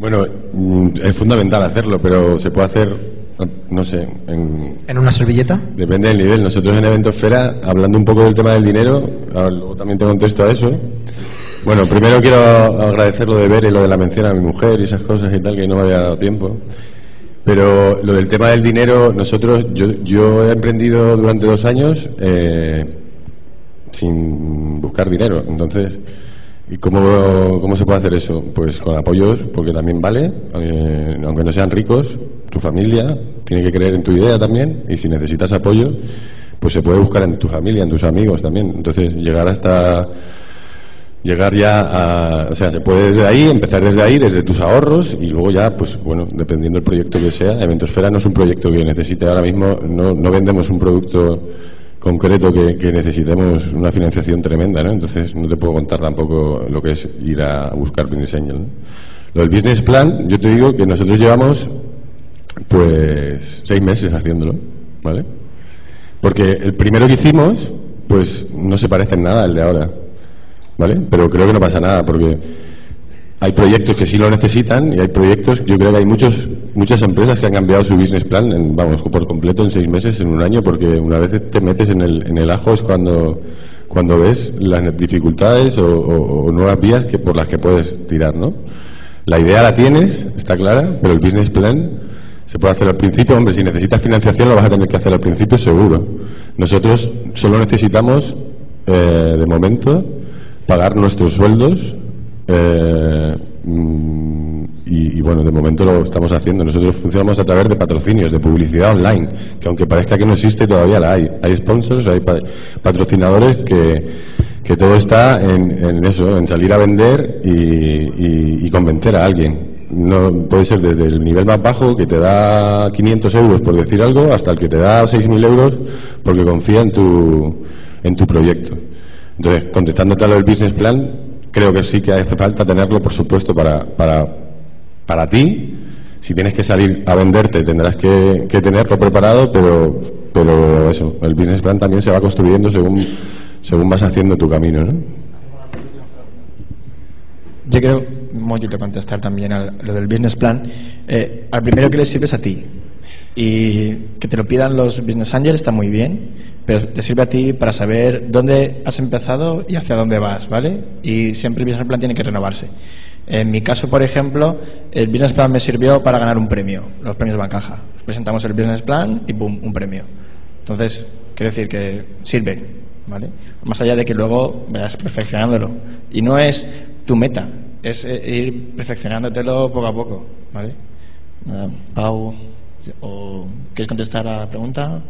Bueno, mm, es fundamental hacerlo, pero se puede hacer no sé. En, ¿En, una servilleta? Depende del nivel. Nosotros en Eventosfera, hablando un poco del tema del dinero, luego también te contesto a eso. Bueno, primero quiero agradecer lo de ver y lo de la mención a mi mujer y esas cosas y tal, que no me había dado tiempo. Pero lo del tema del dinero, nosotros, yo, yo he emprendido durante dos años eh, sin buscar dinero. Entonces, ¿Y cómo, cómo, se puede hacer eso? Pues con apoyos, porque también vale, eh, aunque no sean ricos, tu familia tiene que creer en tu idea también, y si necesitas apoyo, pues se puede buscar en tu familia, en tus amigos también. Entonces, llegar hasta. Llegar ya a. O sea, se puede desde ahí, empezar desde ahí, desde tus ahorros, y luego ya, pues bueno, dependiendo del proyecto que sea. Eventosfera no es un proyecto que necesite ahora mismo, no, no vendemos un producto concreto que, que, necesitemos una financiación tremenda, ¿no? Entonces no te puedo contar tampoco lo que es ir a buscar Business Angel. ¿no? Lo del Business Plan, yo te digo que nosotros llevamos pues seis meses haciéndolo, ¿vale? Porque el primero que hicimos, pues no se parece en nada al de ahora. ¿vale? Pero creo que no pasa nada porque hay proyectos que sí lo necesitan y hay proyectos, yo creo que hay muchos, muchas empresas que han cambiado su business plan, en, vamos, por completo en seis meses, en un año, porque una vez te metes en el, en el ajo es cuando, cuando ves las dificultades o, nuevas vías que, por las que puedes tirar, ¿no? La idea la tienes, está clara, pero el business plan se puede hacer al principio. Hombre, si necesitas financiación lo vas a tener que hacer al principio seguro. Nosotros solo necesitamos, eh, de momento, pagar nuestros sueldos eh, mm, y, y, bueno, de momento lo estamos haciendo. Nosotros funcionamos a través de patrocinios, de publicidad online, que aunque parezca que no existe, todavía la hay. Hay sponsors, hay pa- patrocinadores que, que todo está en, en eso, en salir a vender y, y- y convencer a alguien. No, puede ser desde el nivel más bajo, que te da 500 euros por decir algo, hasta el que te da 6.000 euros porque confía en tu, en tu proyecto. Entonces, contestándote a lo del business plan, creo que sí que hace falta tenerlo, por supuesto, para, para, para ti. Si tienes que salir a venderte, tendrás que, que tenerlo preparado, pero, pero eso, el business plan también se va construyendo según, según vas haciendo tu camino, ¿no? Yo quiero un momentito contestar también a lo del business plan. Eh, al primero que le sirve es a ti. Y que te lo pidan los business angels está muy bien, pero te sirve a ti para saber dónde has empezado y hacia dónde vas, ¿vale? Y siempre el business plan tiene que renovarse. En mi caso, por ejemplo, el business plan me sirvió para ganar un premio, los premios Bancaja. Presentamos el business plan y ¡pum! un premio. Entonces, quiero decir que sirve, ¿vale? Más allá de que luego vayas perfeccionándolo. Y no es tu meta, es eh, ir perfeccionándotelo poco a poco, ¿vale? Pau, ¿o ¿quieres contestar a la pregunta?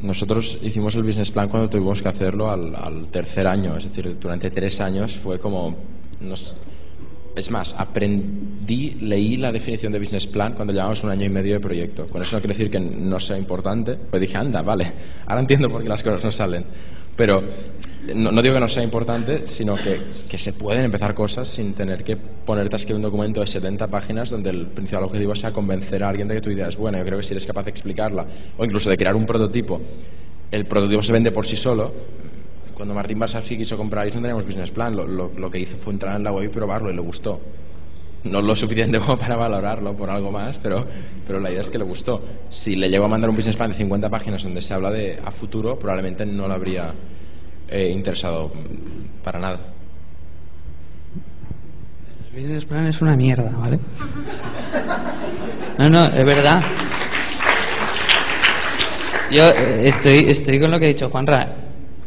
Nosotros hicimos el business plan cuando tuvimos que hacerlo al, al tercer año, es decir, durante tres años fue como... Nos, es más, aprendí, leí la definición de business plan cuando llevamos un año y medio de proyecto. Con eso no quiere decir que no sea importante, pues dije, anda, vale, ahora entiendo por qué las cosas no salen. Pero no, digo que no sea importante, sino que, que se pueden empezar cosas sin tener que ponerte a escribir un documento de 70 páginas donde el principal objetivo sea convencer a alguien de que tu idea es buena. Yo creo que si eres capaz de explicarla o incluso de crear un prototipo, el prototipo se vende por sí solo. Cuando Martín Barsaffi quiso comprar no teníamos business plan, lo, lo- lo que hizo fue entrar en la web y probarlo y le gustó. No lo suficiente [LAUGHS] como para valorarlo por algo más, pero, pero la idea es que le gustó. Si le llego a mandar un business plan de 50 páginas donde se habla de a futuro, probablemente no le habría eh, interesado para nada. El business plan es una mierda, ¿vale? No, no, es verdad. Yo eh, estoy, estoy con lo que ha dicho Juanra.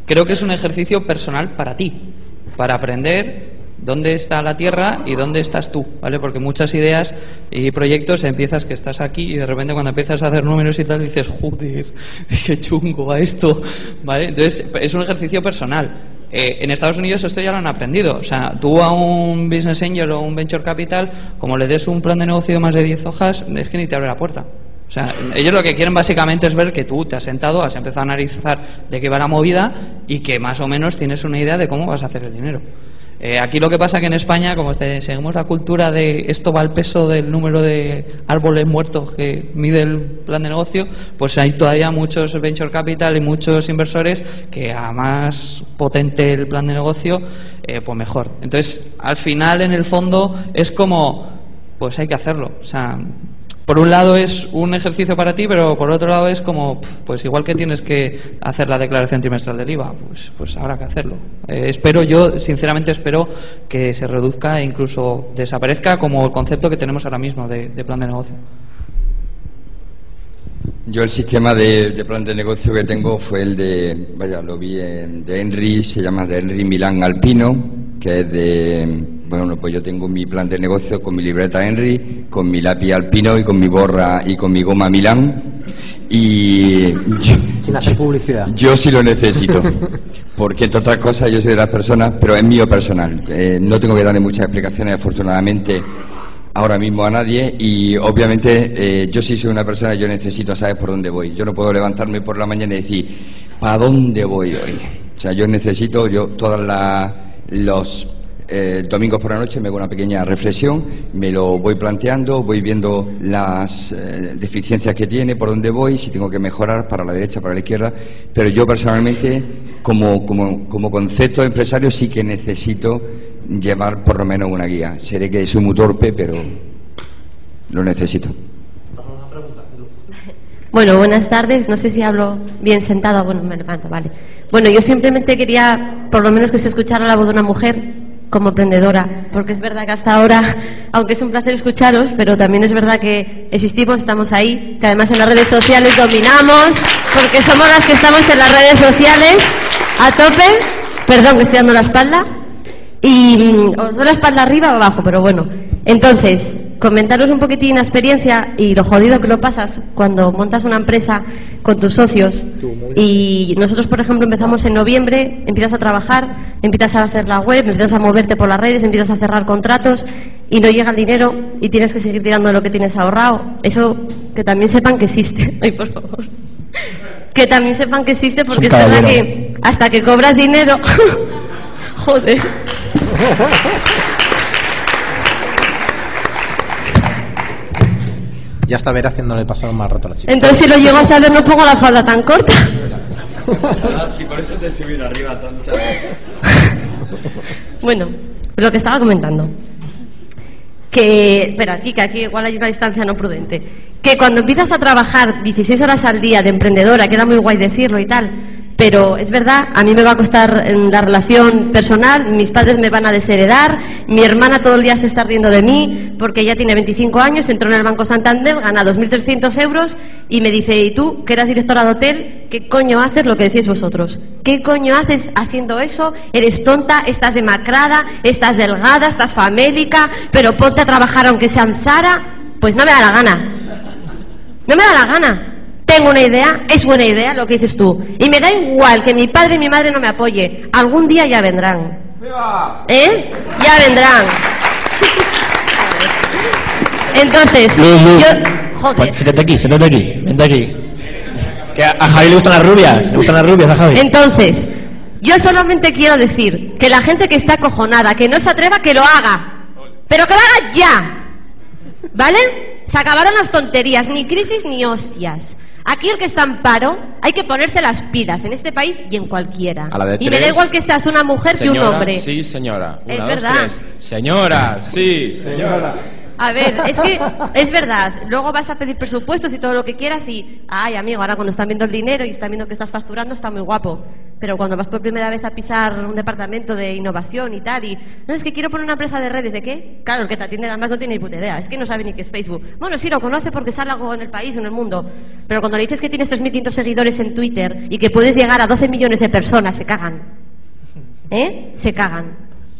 Creo que es un ejercicio personal para ti, para aprender dónde está la Tierra y dónde estás tú, ¿vale? Porque muchas ideas y proyectos empiezas que estás aquí y de repente cuando empiezas a hacer números y tal dices, joder, [LAUGHS] qué chungo va esto, ¿vale? Entonces es un ejercicio personal. Eh, en Estados Unidos esto ya lo han aprendido. O sea, tú a un business angel o un venture capital, como le des un plan de negocio de más de 10 hojas, es que ni te abre la puerta. O sea, ellos lo que quieren básicamente es ver que tú te has sentado, has empezado a analizar de qué va la movida y que más o menos tienes una idea de cómo vas a hacer el dinero. Eh, aquí lo que pasa que en España, como este- seguimos la cultura de esto va al peso del número de árboles muertos que mide el plan de negocio, pues hay todavía muchos venture capital y muchos inversores que a más potente el plan de negocio, eh, pues mejor. Entonces, al final, en el fondo, es como, pues hay que hacerlo. O sea, por un lado es un ejercicio para ti, pero por otro lado es como, pues igual que tienes que hacer la declaración trimestral del IVA, pues, pues habrá que hacerlo. Eh, espero, yo sinceramente espero que se reduzca e incluso desaparezca como el concepto que tenemos ahora mismo de, de plan de negocio. Yo el sistema de, de plan de negocio que tengo fue el de, vaya, lo vi en- de Henry, se llama de Henry Milán Alpino, que es de, bueno, no, pues yo tengo mi plan de negocio con mi libreta Henry, con mi lápiz Alpino y con mi borra y con mi goma Milán. Y yo, Sin hacer publicidad. yo sí lo necesito, porque entre otras cosas yo soy de las personas, pero es mío personal. Eh, no tengo que darle muchas explicaciones, afortunadamente, ahora mismo a nadie y obviamente eh, yo sí soy una persona, yo necesito saber por dónde voy. Yo no puedo levantarme por la mañana y decir, ¿para dónde voy hoy? O sea, yo necesito, yo todas las los eh, domingos por la noche me hago una pequeña reflexión, me lo voy planteando, voy viendo las eh, deficiencias que tiene, por dónde voy, si tengo que mejorar para la derecha, para la izquierda, pero yo personalmente como, como, como concepto de empresario sí que necesito llevar por lo menos una guía. Seré que soy muy torpe, pero lo necesito. Bueno, buenas tardes. No sé si hablo bien sentado. Bueno, me levanto, vale. Bueno, yo simplemente quería, por lo menos, que se escuchara la voz de una mujer como emprendedora, porque es verdad que hasta ahora, [LAUGHS] aunque es un placer escucharos, pero también es verdad que existimos, estamos ahí, que además en las redes sociales dominamos, porque somos las que estamos en las redes sociales a tope. Perdón, que estoy dando la espalda. Y mm, os doy la espalda arriba o abajo, pero bueno. Entonces, comentaros un poquitín la experiencia y lo jodido que lo pasas cuando montas una empresa con tus socios. Y nosotros, por ejemplo, empezamos en noviembre, empiezas a trabajar, empiezas a hacer la web, empiezas a moverte por las redes, empiezas a cerrar contratos y no llega el dinero y tienes que seguir tirando de lo que tienes ahorrado. Eso que también sepan que existe. [LAUGHS] Ay, por favor. Que también sepan que existe porque es, verdad que hasta que cobras dinero. [LAUGHS] Joder. Ya está ver haciéndole pasar un mal rato a la chica. Entonces, si lo llego a saber, no pongo la falda tan corta. Si por eso te subido arriba tantas [LAUGHS] Bueno, lo que estaba comentando. Que, pero aquí, que aquí igual hay una distancia no prudente. Que cuando empiezas a trabajar 16 horas al día de emprendedora, queda muy guay decirlo y tal, pero es verdad, a mí me va a costar en la relación personal, mis padres me van a desheredar, mi hermana todo el día se está riendo de mí porque ella tiene 25 años, entró en el Banco Santander, gana 2.300 euros y me dice, ¿y tú, que eras directora de hotel, qué coño haces lo que decís vosotros? ¿Qué coño haces haciendo eso? ¿Eres tonta? ¿Estás demacrada? ¿Estás delgada? ¿Estás famélica? Pero ponte a trabajar aunque sea Zara. Pues no me da la gana. No me da la gana. Tengo una idea, es buena idea lo que dices tú. Y me da igual que mi padre y mi madre no me apoye. Algún día ya vendrán. ¿Eh? Ya vendrán. [LAUGHS] Entonces, Luz, Luz. yo... Joder. Pues, siéntate aquí, siéntate aquí, vente aquí. Que a, a Javi le gustan las rubias, le gustan las rubias a Javi. Entonces, yo solamente quiero decir que la gente que está acojonada, que no se atreva, que lo haga. Pero que lo haga ya. ¿Vale? Se acabaron las tonterías, ni crisis ni hostias. Aquí el que está en paro, hay que ponerse las pilas en este país y en cualquiera. A la de y me da tres. igual que seas una mujer que un Señora, hombre. Sí, señora. Una, Es dos, verdad. tres. Señora, sí, señora. A ver, es que es verdad. Luego vas a pedir presupuestos y todo lo que quieras y, ay, amigo, ahora cuando están viendo el dinero y están viendo que estás facturando está muy guapo. Pero cuando vas por primera vez a pisar un departamento de innovación y tal y, no, es que quiero poner una empresa de redes, ¿de qué? Claro, el que te atiende además no tiene ni puta idea. Es que no sabe ni qué es Facebook. Bueno, sí, lo conoce porque sale algo en el país o en el mundo. Pero cuando le dices que tienes 3.500 seguidores en Twitter y que puedes llegar a 12 millones de personas, se cagan. ¿Eh? Se cagan.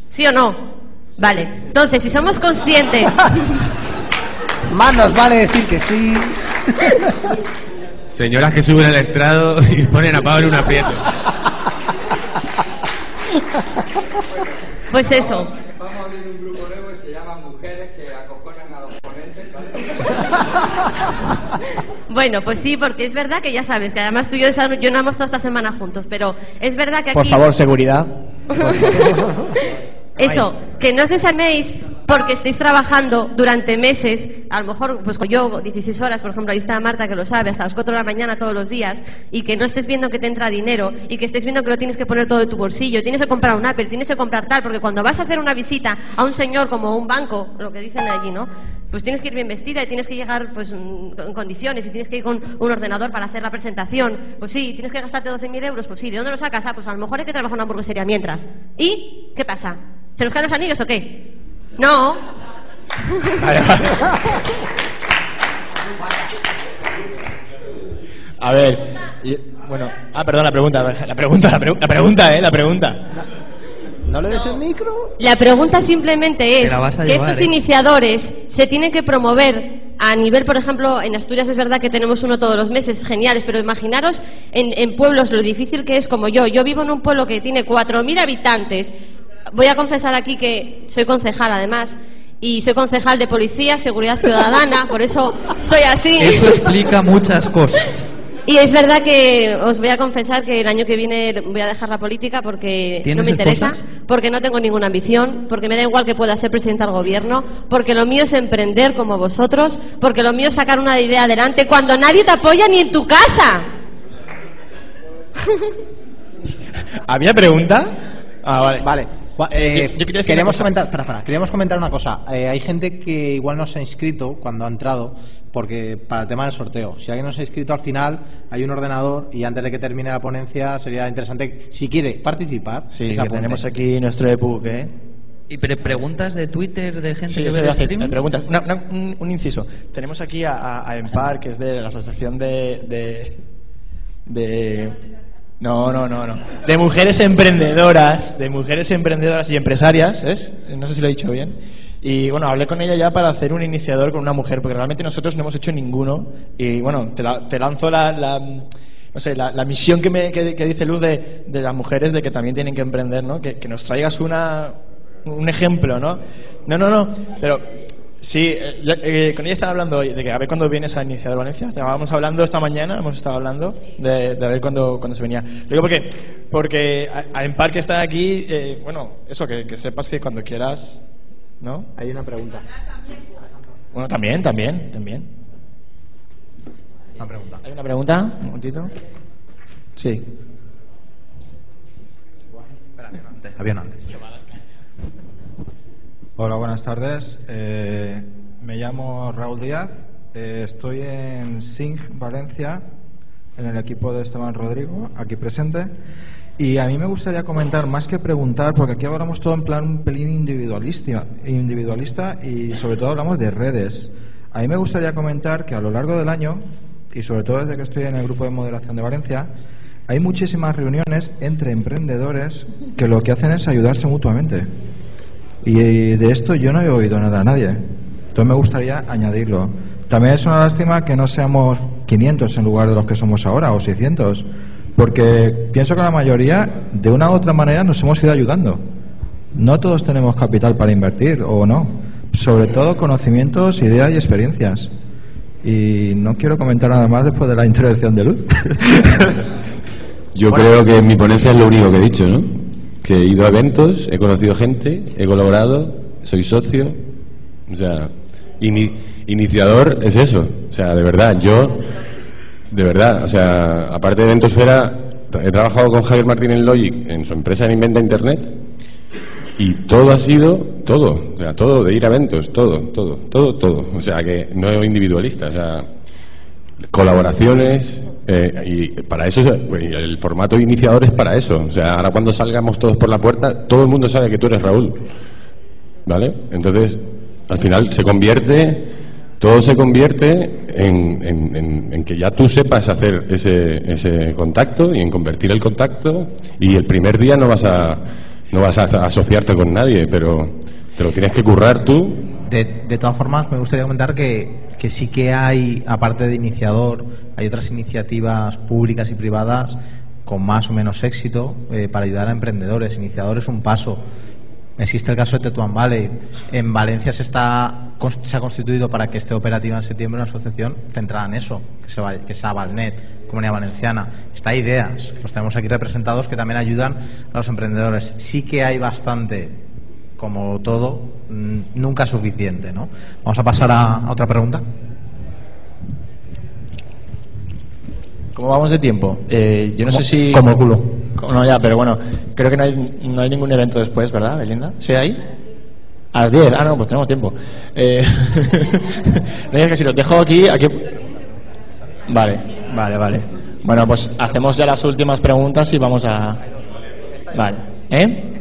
¿Sí o no? Vale. Entonces, si somos conscientes... [LAUGHS] Más nos vale decir que sí. [LAUGHS] Señoras que suben al estrado y ponen a Pablo en un aprieto. Pues eso. Vamos a abrir un grupo nuevo que se llama Mujeres que acojonan a los ponentes. [LAUGHS] Bueno, pues sí, porque es verdad que ya sabes que además tú y yo desayunamos toda esta semana juntos, pero es verdad que aquí... Por favor, seguridad. Eso, que no os desaméis porque estéis trabajando durante meses, a lo mejor, pues yo, 16 horas, por ejemplo, ahí está Marta que lo sabe, hasta las 4 de la mañana todos los días, y que no estés viendo que te entra dinero, y que estés viendo que lo tienes que poner todo de tu bolsillo, tienes que comprar un Apple, tienes que comprar tal, porque cuando vas a hacer una visita a un señor como un banco, lo que dicen allí, ¿no? Pues tienes que ir bien vestida y tienes que llegar pues mm, en condiciones y tienes que ir con un ordenador para hacer la presentación. Pues sí, tienes que gastarte 12.000 euros. Pues sí, ¿de dónde lo sacas? Ah, pues a lo mejor hay que trabajar en una hamburguesería mientras. ¿Y qué pasa? ¿Se nos caen los anillos o qué? No. A ver, y- bueno, ah, perdón, la pregunta, la pregunta, la, pre- la pregunta, eh, la pregunta. ¿No le des el micro? La pregunta simplemente es que llevar, estos ¿eh? iniciadores se tienen que promover a nivel, por ejemplo, en Asturias es verdad que tenemos uno todos los meses, geniales, pero imaginaros en, en pueblos lo difícil que es como yo. Yo vivo en un pueblo que tiene 4.000 habitantes. Voy a confesar aquí que soy concejal, además, y soy concejal de Policía, Seguridad Ciudadana, por eso soy así. Eso explica muchas cosas. Y es verdad que os voy a confesar que el año que viene voy a dejar la política porque no ¿Tienes me interesa, esposas? porque no tengo ninguna ambición, porque me da igual que pueda ser presidenta del gobierno, porque lo mío es emprender como vosotros, porque lo mío es sacar una idea adelante cuando nadie te apoya ni en tu casa. [LAUGHS] ¿Había pregunta? Ah, vale. Vale. Juan, eh, Yo- yo quería cosa. comentar, espera, espera, queríamos comentar una cosa. Eh, hay gente que igual no se ha inscrito cuando ha entrado porque para el tema del sorteo. Si alguien no se ha inscrito al final, hay un ordenador y antes de que termine la ponencia sería interesante, si quiere participar, Sí, que tenemos aquí nuestro ebook, ¿eh? ¿Y pre- preguntas de Twitter de gente Sí, que ve el me preguntas. Una- una- un, un inciso. Tenemos aquí a, a- a Empar, que es de la Asociación de, de, de- No, no, no, no. De mujeres emprendedoras, de mujeres emprendedoras y empresarias, ¿es? No sé si lo he dicho bien. Y bueno, hablé con ella ya para hacer un iniciador con una mujer, porque realmente nosotros no hemos hecho ninguno. Y bueno, te, la- te lanzo la, la- no sé, la, misión que, me, que, que dice Luz de, de las mujeres de que también tienen que emprender, ¿no? Que, que nos traigas una, un ejemplo, ¿no? No, no, no, pero sí, eh, eh, con ella estaba hablando hoy de que a ver cuándo vienes a Iniciador Valencia. Estábamos hablando esta mañana, hemos estado hablando de, de a ver cuándo, cuándo se venía. Lo digo porque, porque a, a Empar que está aquí, eh, bueno, eso, que, que sepas que cuando quieras, ¿no? Hay una pregunta. Bueno, también, también, también. Una pregunta. ¿Hay una pregunta? Un momentito. Sí. Había antes. Hola, buenas tardes. Eh, me llamo Raúl Díaz. Eh, estoy en SING Valencia, en el equipo de Esteban Rodrigo, aquí presente. Y a mí me gustaría comentar, más que preguntar, porque aquí hablamos todo en plan un pelín individualista, individualista y sobre todo hablamos de redes. A mí me gustaría comentar que a lo largo del año, y sobre todo desde que estoy en el grupo de moderación de Valencia, hay muchísimas reuniones entre emprendedores que lo que hacen es ayudarse mutuamente. Y de esto yo no he oído nada a nadie. Entonces me gustaría añadirlo. También es una lástima que no seamos 500 en lugar de los que somos ahora o 600. Porque pienso que la mayoría, de una u otra manera, nos hemos ido ayudando. No todos tenemos capital para invertir, o no. Sobre todo conocimientos, ideas y experiencias. Y no quiero comentar nada más después de la [LAUGHS] intervención de Luz. Yo creo que en mi ponencia es lo único que he dicho, ¿no? Que he ido a eventos, he conocido gente, he colaborado, soy socio. O sea, ini- iniciador es eso. O sea, de verdad, yo, de verdad, o sea, aparte de Eventosfera, he trabajado con Javier Martín en Logic, en su empresa en Inventa Internet, y todo ha sido, todo, o sea, todo, de ir a eventos, todo, todo, todo, todo. O sea, que no individualista, o sea, colaboraciones eh, y para eso es- y el formato iniciador es para eso. O sea ahora cuando salgamos todos por la puerta todo el mundo sabe que tú eres Raúl vale entonces al final se convierte todo se convierte en, en- en- en que ya tú sepas hacer ese, ese contacto y en convertir el contacto y el primer día no vas a no vas a asociarte con nadie pero te lo tienes que currar tú De, de todas formas, me gustaría comentar que, que sí que hay, aparte de iniciador, hay otras iniciativas públicas y privadas con más o menos éxito eh, para ayudar a emprendedores. Iniciador es un paso. Existe el caso de Tetuán Valley. En Valencia se, está, se ha constituido para que esté operativa en septiembre una asociación centrada en eso, que, se que sea Valnet, Comunidad Valenciana. Está Ideas, los tenemos aquí representados, que también ayudan a los emprendedores. Sí que hay bastante como todo, mm, nunca suficiente, ¿no? Vamos a pasar a, otra pregunta. ¿Cómo vamos de tiempo? Eh, yo no sé si... como el culo. No, ya, pero bueno, creo que no hay, no hay ningún evento después, ¿verdad, Belinda? ¿Sí hay? A las 10. Ah, no, pues tenemos tiempo. Eh, [LAUGHS] no digas que si los dejo aquí, aquí... Vale, vale, vale. Bueno, pues hacemos ya las últimas preguntas y vamos a... Vale. ¿Eh?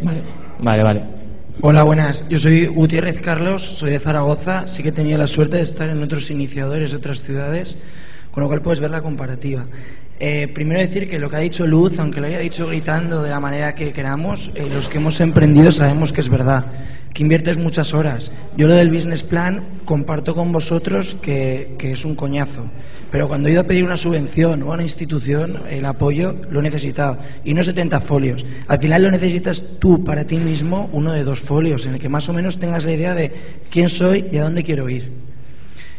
Vale, vale. Hola, buenas. Yo soy Gutiérrez Carlos, soy de Zaragoza. Sí que he tenido la suerte de estar en otros iniciadores de otras ciudades, con lo cual puedes ver la comparativa. Eh, primero decir que lo que ha dicho Luz, aunque lo haya dicho gritando de la manera que queramos, eh, los que hemos emprendido sabemos que es verdad, que inviertes muchas horas. Yo lo del business plan comparto con vosotros que, que es un coñazo, pero cuando he ido a pedir una subvención o a una institución, el apoyo lo he necesitado. Y no 70 folios. Al final lo necesitas tú para ti mismo, uno de dos folios, en el que más o menos tengas la idea de quién soy y a dónde quiero ir.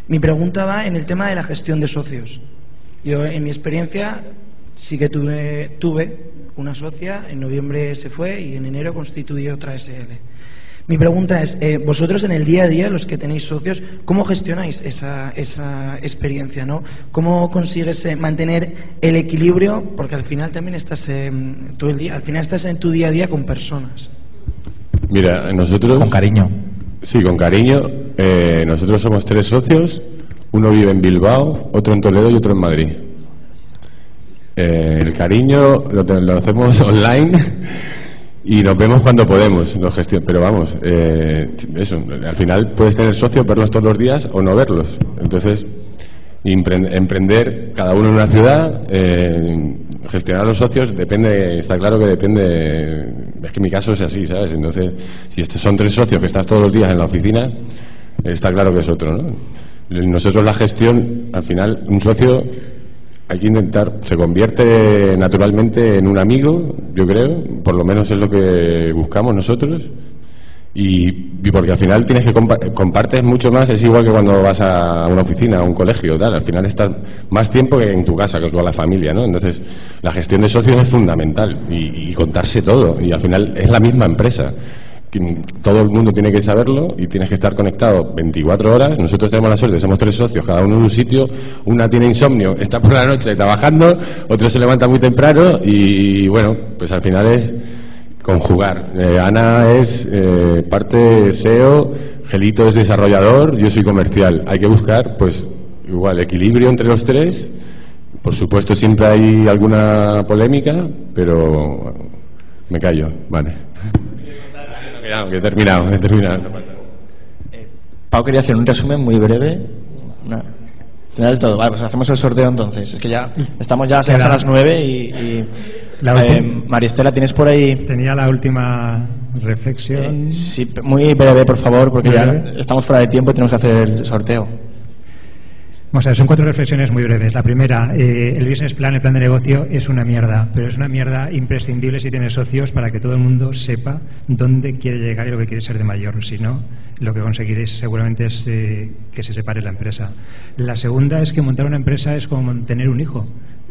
Mi pregunta va en el tema de la gestión de socios. Yo, en mi experiencia, sí que tuve, tuve una socia, en noviembre se fue y en enero constituí otra SL. Mi pregunta es, eh, vosotros en el día a día, los que tenéis socios, ¿cómo gestionáis esa, esa experiencia? ¿no? ¿Cómo consigues eh, mantener el equilibrio? Porque al final también estás eh, todo el día, al final estás en tu día a día con personas. Mira, nosotros... Con cariño. Sí, con cariño. Eh, nosotros somos tres socios. Uno vive en Bilbao, otro en Toledo y otro en Madrid. Eh, el cariño lo, lo hacemos [LAUGHS] online y nos vemos cuando podemos. Gestion- pero vamos, eh, eso. Al final puedes tener socios, verlos todos los días o no verlos. Entonces, emprender cada uno en una ciudad, eh, gestionar los socios, depende, está claro que depende, es que mi caso es así, ¿sabes? Entonces, si estos son tres socios que estás todos los días en la oficina, está claro que es otro, ¿no? Nosotros la gestión, al final, un socio hay que intentar, se convierte naturalmente en un amigo, yo creo, por lo menos es lo que buscamos nosotros. Y, porque al final tienes que compa- compartes mucho más, es igual que cuando vas a una oficina, a un colegio, tal, al final estás más tiempo que en tu casa, que con la familia, ¿no? Entonces, la gestión de socios es fundamental y contarse todo, y al final es la misma empresa. Todo el mundo tiene que saberlo y tienes que estar conectado 24 horas. Nosotros tenemos la suerte, somos tres socios, cada uno en un sitio. Una tiene insomnio, está por la noche trabajando, otro se levanta muy temprano y bueno, pues al final es conjugar. Eh, Ana es eh, parte SEO, Gelito es desarrollador, yo soy comercial. Hay que buscar, pues, igual, equilibrio entre los tres. Por supuesto, siempre hay alguna polémica, pero me callo, vale. Que he terminado, he terminado. no pasa nada. Pau quería hacer un resumen muy breve. Una- Final del todo. Vale, pues hacemos el sorteo entonces. Es que ya estamos ya, son las nueve y, y La eh, última- Maristela, ¿tienes por ahí? Tenía la última reflexión. Sí, p- muy breve, por favor, porque ya estamos fuera de tiempo y tenemos que hacer el sorteo. Vamos a ver, son cuatro reflexiones muy breves. La primera, eh, el business plan, el plan de negocio es una mierda, pero es una mierda imprescindible si tienes socios para que todo el mundo sepa dónde quiere llegar y lo que quiere ser de mayor. Si no, lo que conseguiréis seguramente es eh, que se separe la empresa. La segunda es que montar una empresa es como tener un hijo.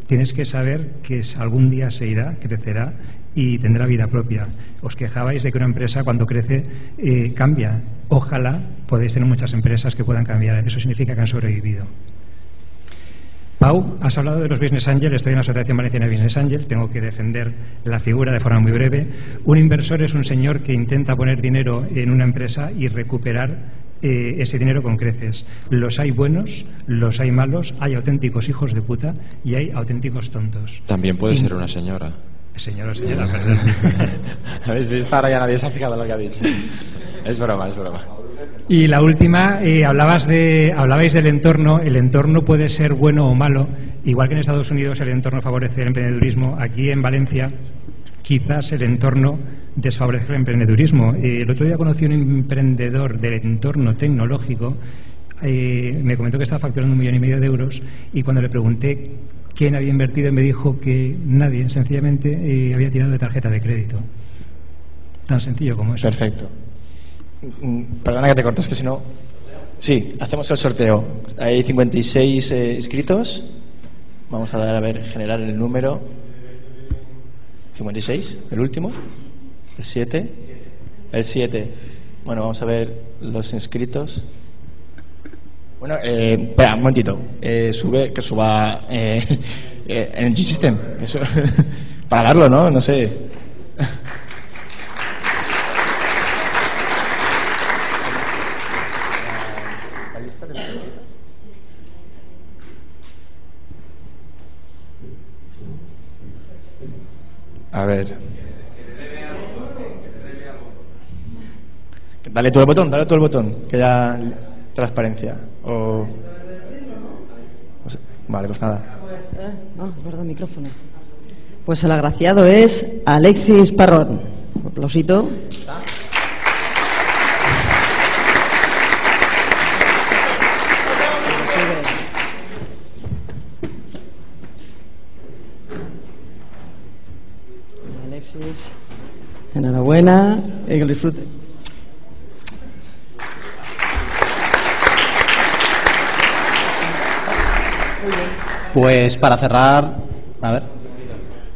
Tienes que saber que algún día se irá, crecerá y tendrá vida propia. Os quejabais de que una empresa cuando crece eh, cambia. Ojalá podéis tener muchas empresas que puedan cambiar. Eso significa que han sobrevivido. Pau, has hablado de los Business Angels. Estoy en la Asociación Valenciana de Business Angels. Tengo que defender la figura de forma muy breve. Un inversor es un señor que intenta poner dinero en una empresa y recuperar eh, ese dinero con creces. Los hay buenos, los hay malos, hay auténticos hijos de puta y hay auténticos tontos. También puede ser una señora. Señor o señora, [LAUGHS] perdón. ¿Habéis visto? Ahora ya nadie se ha fijado en lo que ha dicho. Es broma, es broma. Y la última, eh, hablabas de, hablabais del entorno. El entorno puede ser bueno o malo. Igual que en Estados Unidos el entorno favorece el emprendedurismo, aquí en Valencia quizás el entorno desfavorece el emprendedurismo. Eh, el otro día conocí un emprendedor del entorno tecnológico. eh, me comentó que estaba facturando un millón y medio de euros y cuando le pregunté quién había invertido me dijo que nadie, sencillamente eh, había tirado de tarjeta de crédito. Tan sencillo como eso. Perfecto. Mm, Perdona que te cortes, que si no. Sí, hacemos el sorteo. Hay 56 eh, inscritos. Vamos a dar a ver, generar el número. 56, el último. El 7. El 7. Bueno, vamos a ver los inscritos. Bueno, eh, espera, un momentito. Eh, sube, que suba eh, [LAUGHS] eh, en el G-System. Eso- [LAUGHS] Para darlo, ¿no? No sé. A ver. Dale tú el botón, dale tú el botón, que ya transparencia. O... Vale, pues nada. Eh, No, perdón, micrófono. Pues el agraciado es Alexis Parrón. Aplausito. Alexis, enhorabuena y que lo. Pues para cerrar, a ver.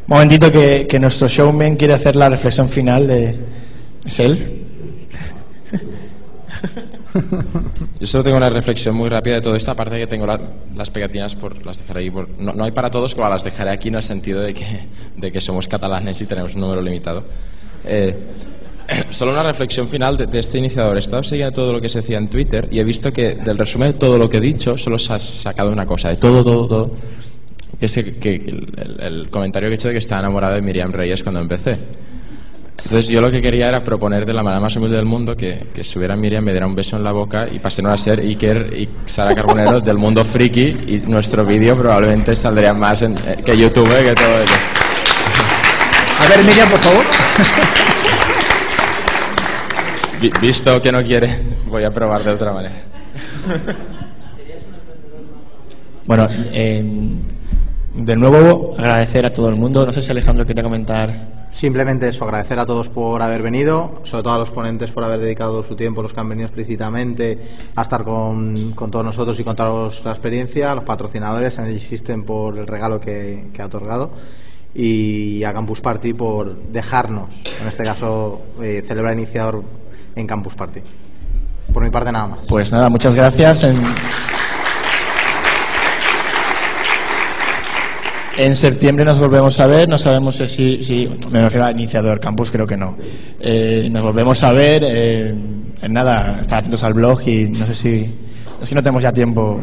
Momentito que, que nuestro showman quiere hacer la reflexión final de... ¿Es él? [LAUGHS] Yo solo tengo una reflexión muy rápida de todo esto, aparte de que tengo la- las pegatinas, por las dejaré ahí. por- no, no hay para todos, pero las dejaré aquí en el sentido de que, de que somos catalanes y tenemos un número limitado. Eh, [CLEARS THROAT] solo una reflexión final de, este iniciador. He estado siguiendo todo lo que se decía en Twitter y he visto que del resumen de todo lo que he dicho solo se ha sacado una cosa, de todo, todo, todo. Que es que, el, comentario que he hecho de que estaba enamorado de Miriam Reyes cuando empecé. Entonces yo lo que quería era proponer de la manera más humilde del mundo que, que subiera Miriam, me diera un beso en la boca y pasaron a ser Iker y Sara Carbonero del mundo friki y nuestro vídeo probablemente saldría más en, eh, que YouTube que todo ello. A ver, Miriam, por favor. Vi- visto que no quiere, voy a probar de otra manera. Bueno, eh, de nuevo agradecer a todo el mundo. No sé si Alejandro quería comentar. Simplemente eso, agradecer a todos por haber venido, sobre todo a los ponentes por haber dedicado su tiempo, los que han venido explícitamente a estar con, con todos nosotros y contaros la experiencia, a los patrocinadores, a Energy System por el regalo que, que ha otorgado y a Campus Party por dejarnos, en este caso, eh, celebrar iniciador en Campus Party. Por mi parte nada más. Pues nada, muchas gracias. En, septiembre nos volvemos a ver. No sabemos si, si me refiero al iniciador campus, creo que no. Eh, nos volvemos a ver. eh, en nada, estar atentos al blog y no sé si. Es que no tenemos ya tiempo.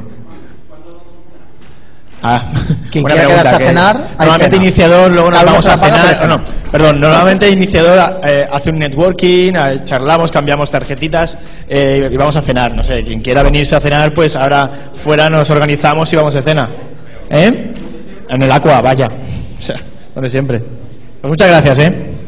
Ah, Quien quiera pregunta quedarse a cenar, Normalmente cena. iniciador, luego nos vamos a cenar. no, perdón, normalmente iniciador eh, hace un networking, eh, charlamos, cambiamos tarjetitas eh, y vamos a cenar. No sé, quien quiera venirse a cenar, pues ahora fuera nos organizamos y vamos de cena. ¿Eh? En el Aqua, vaya. O sea, donde siempre. Pues muchas gracias, ¿eh?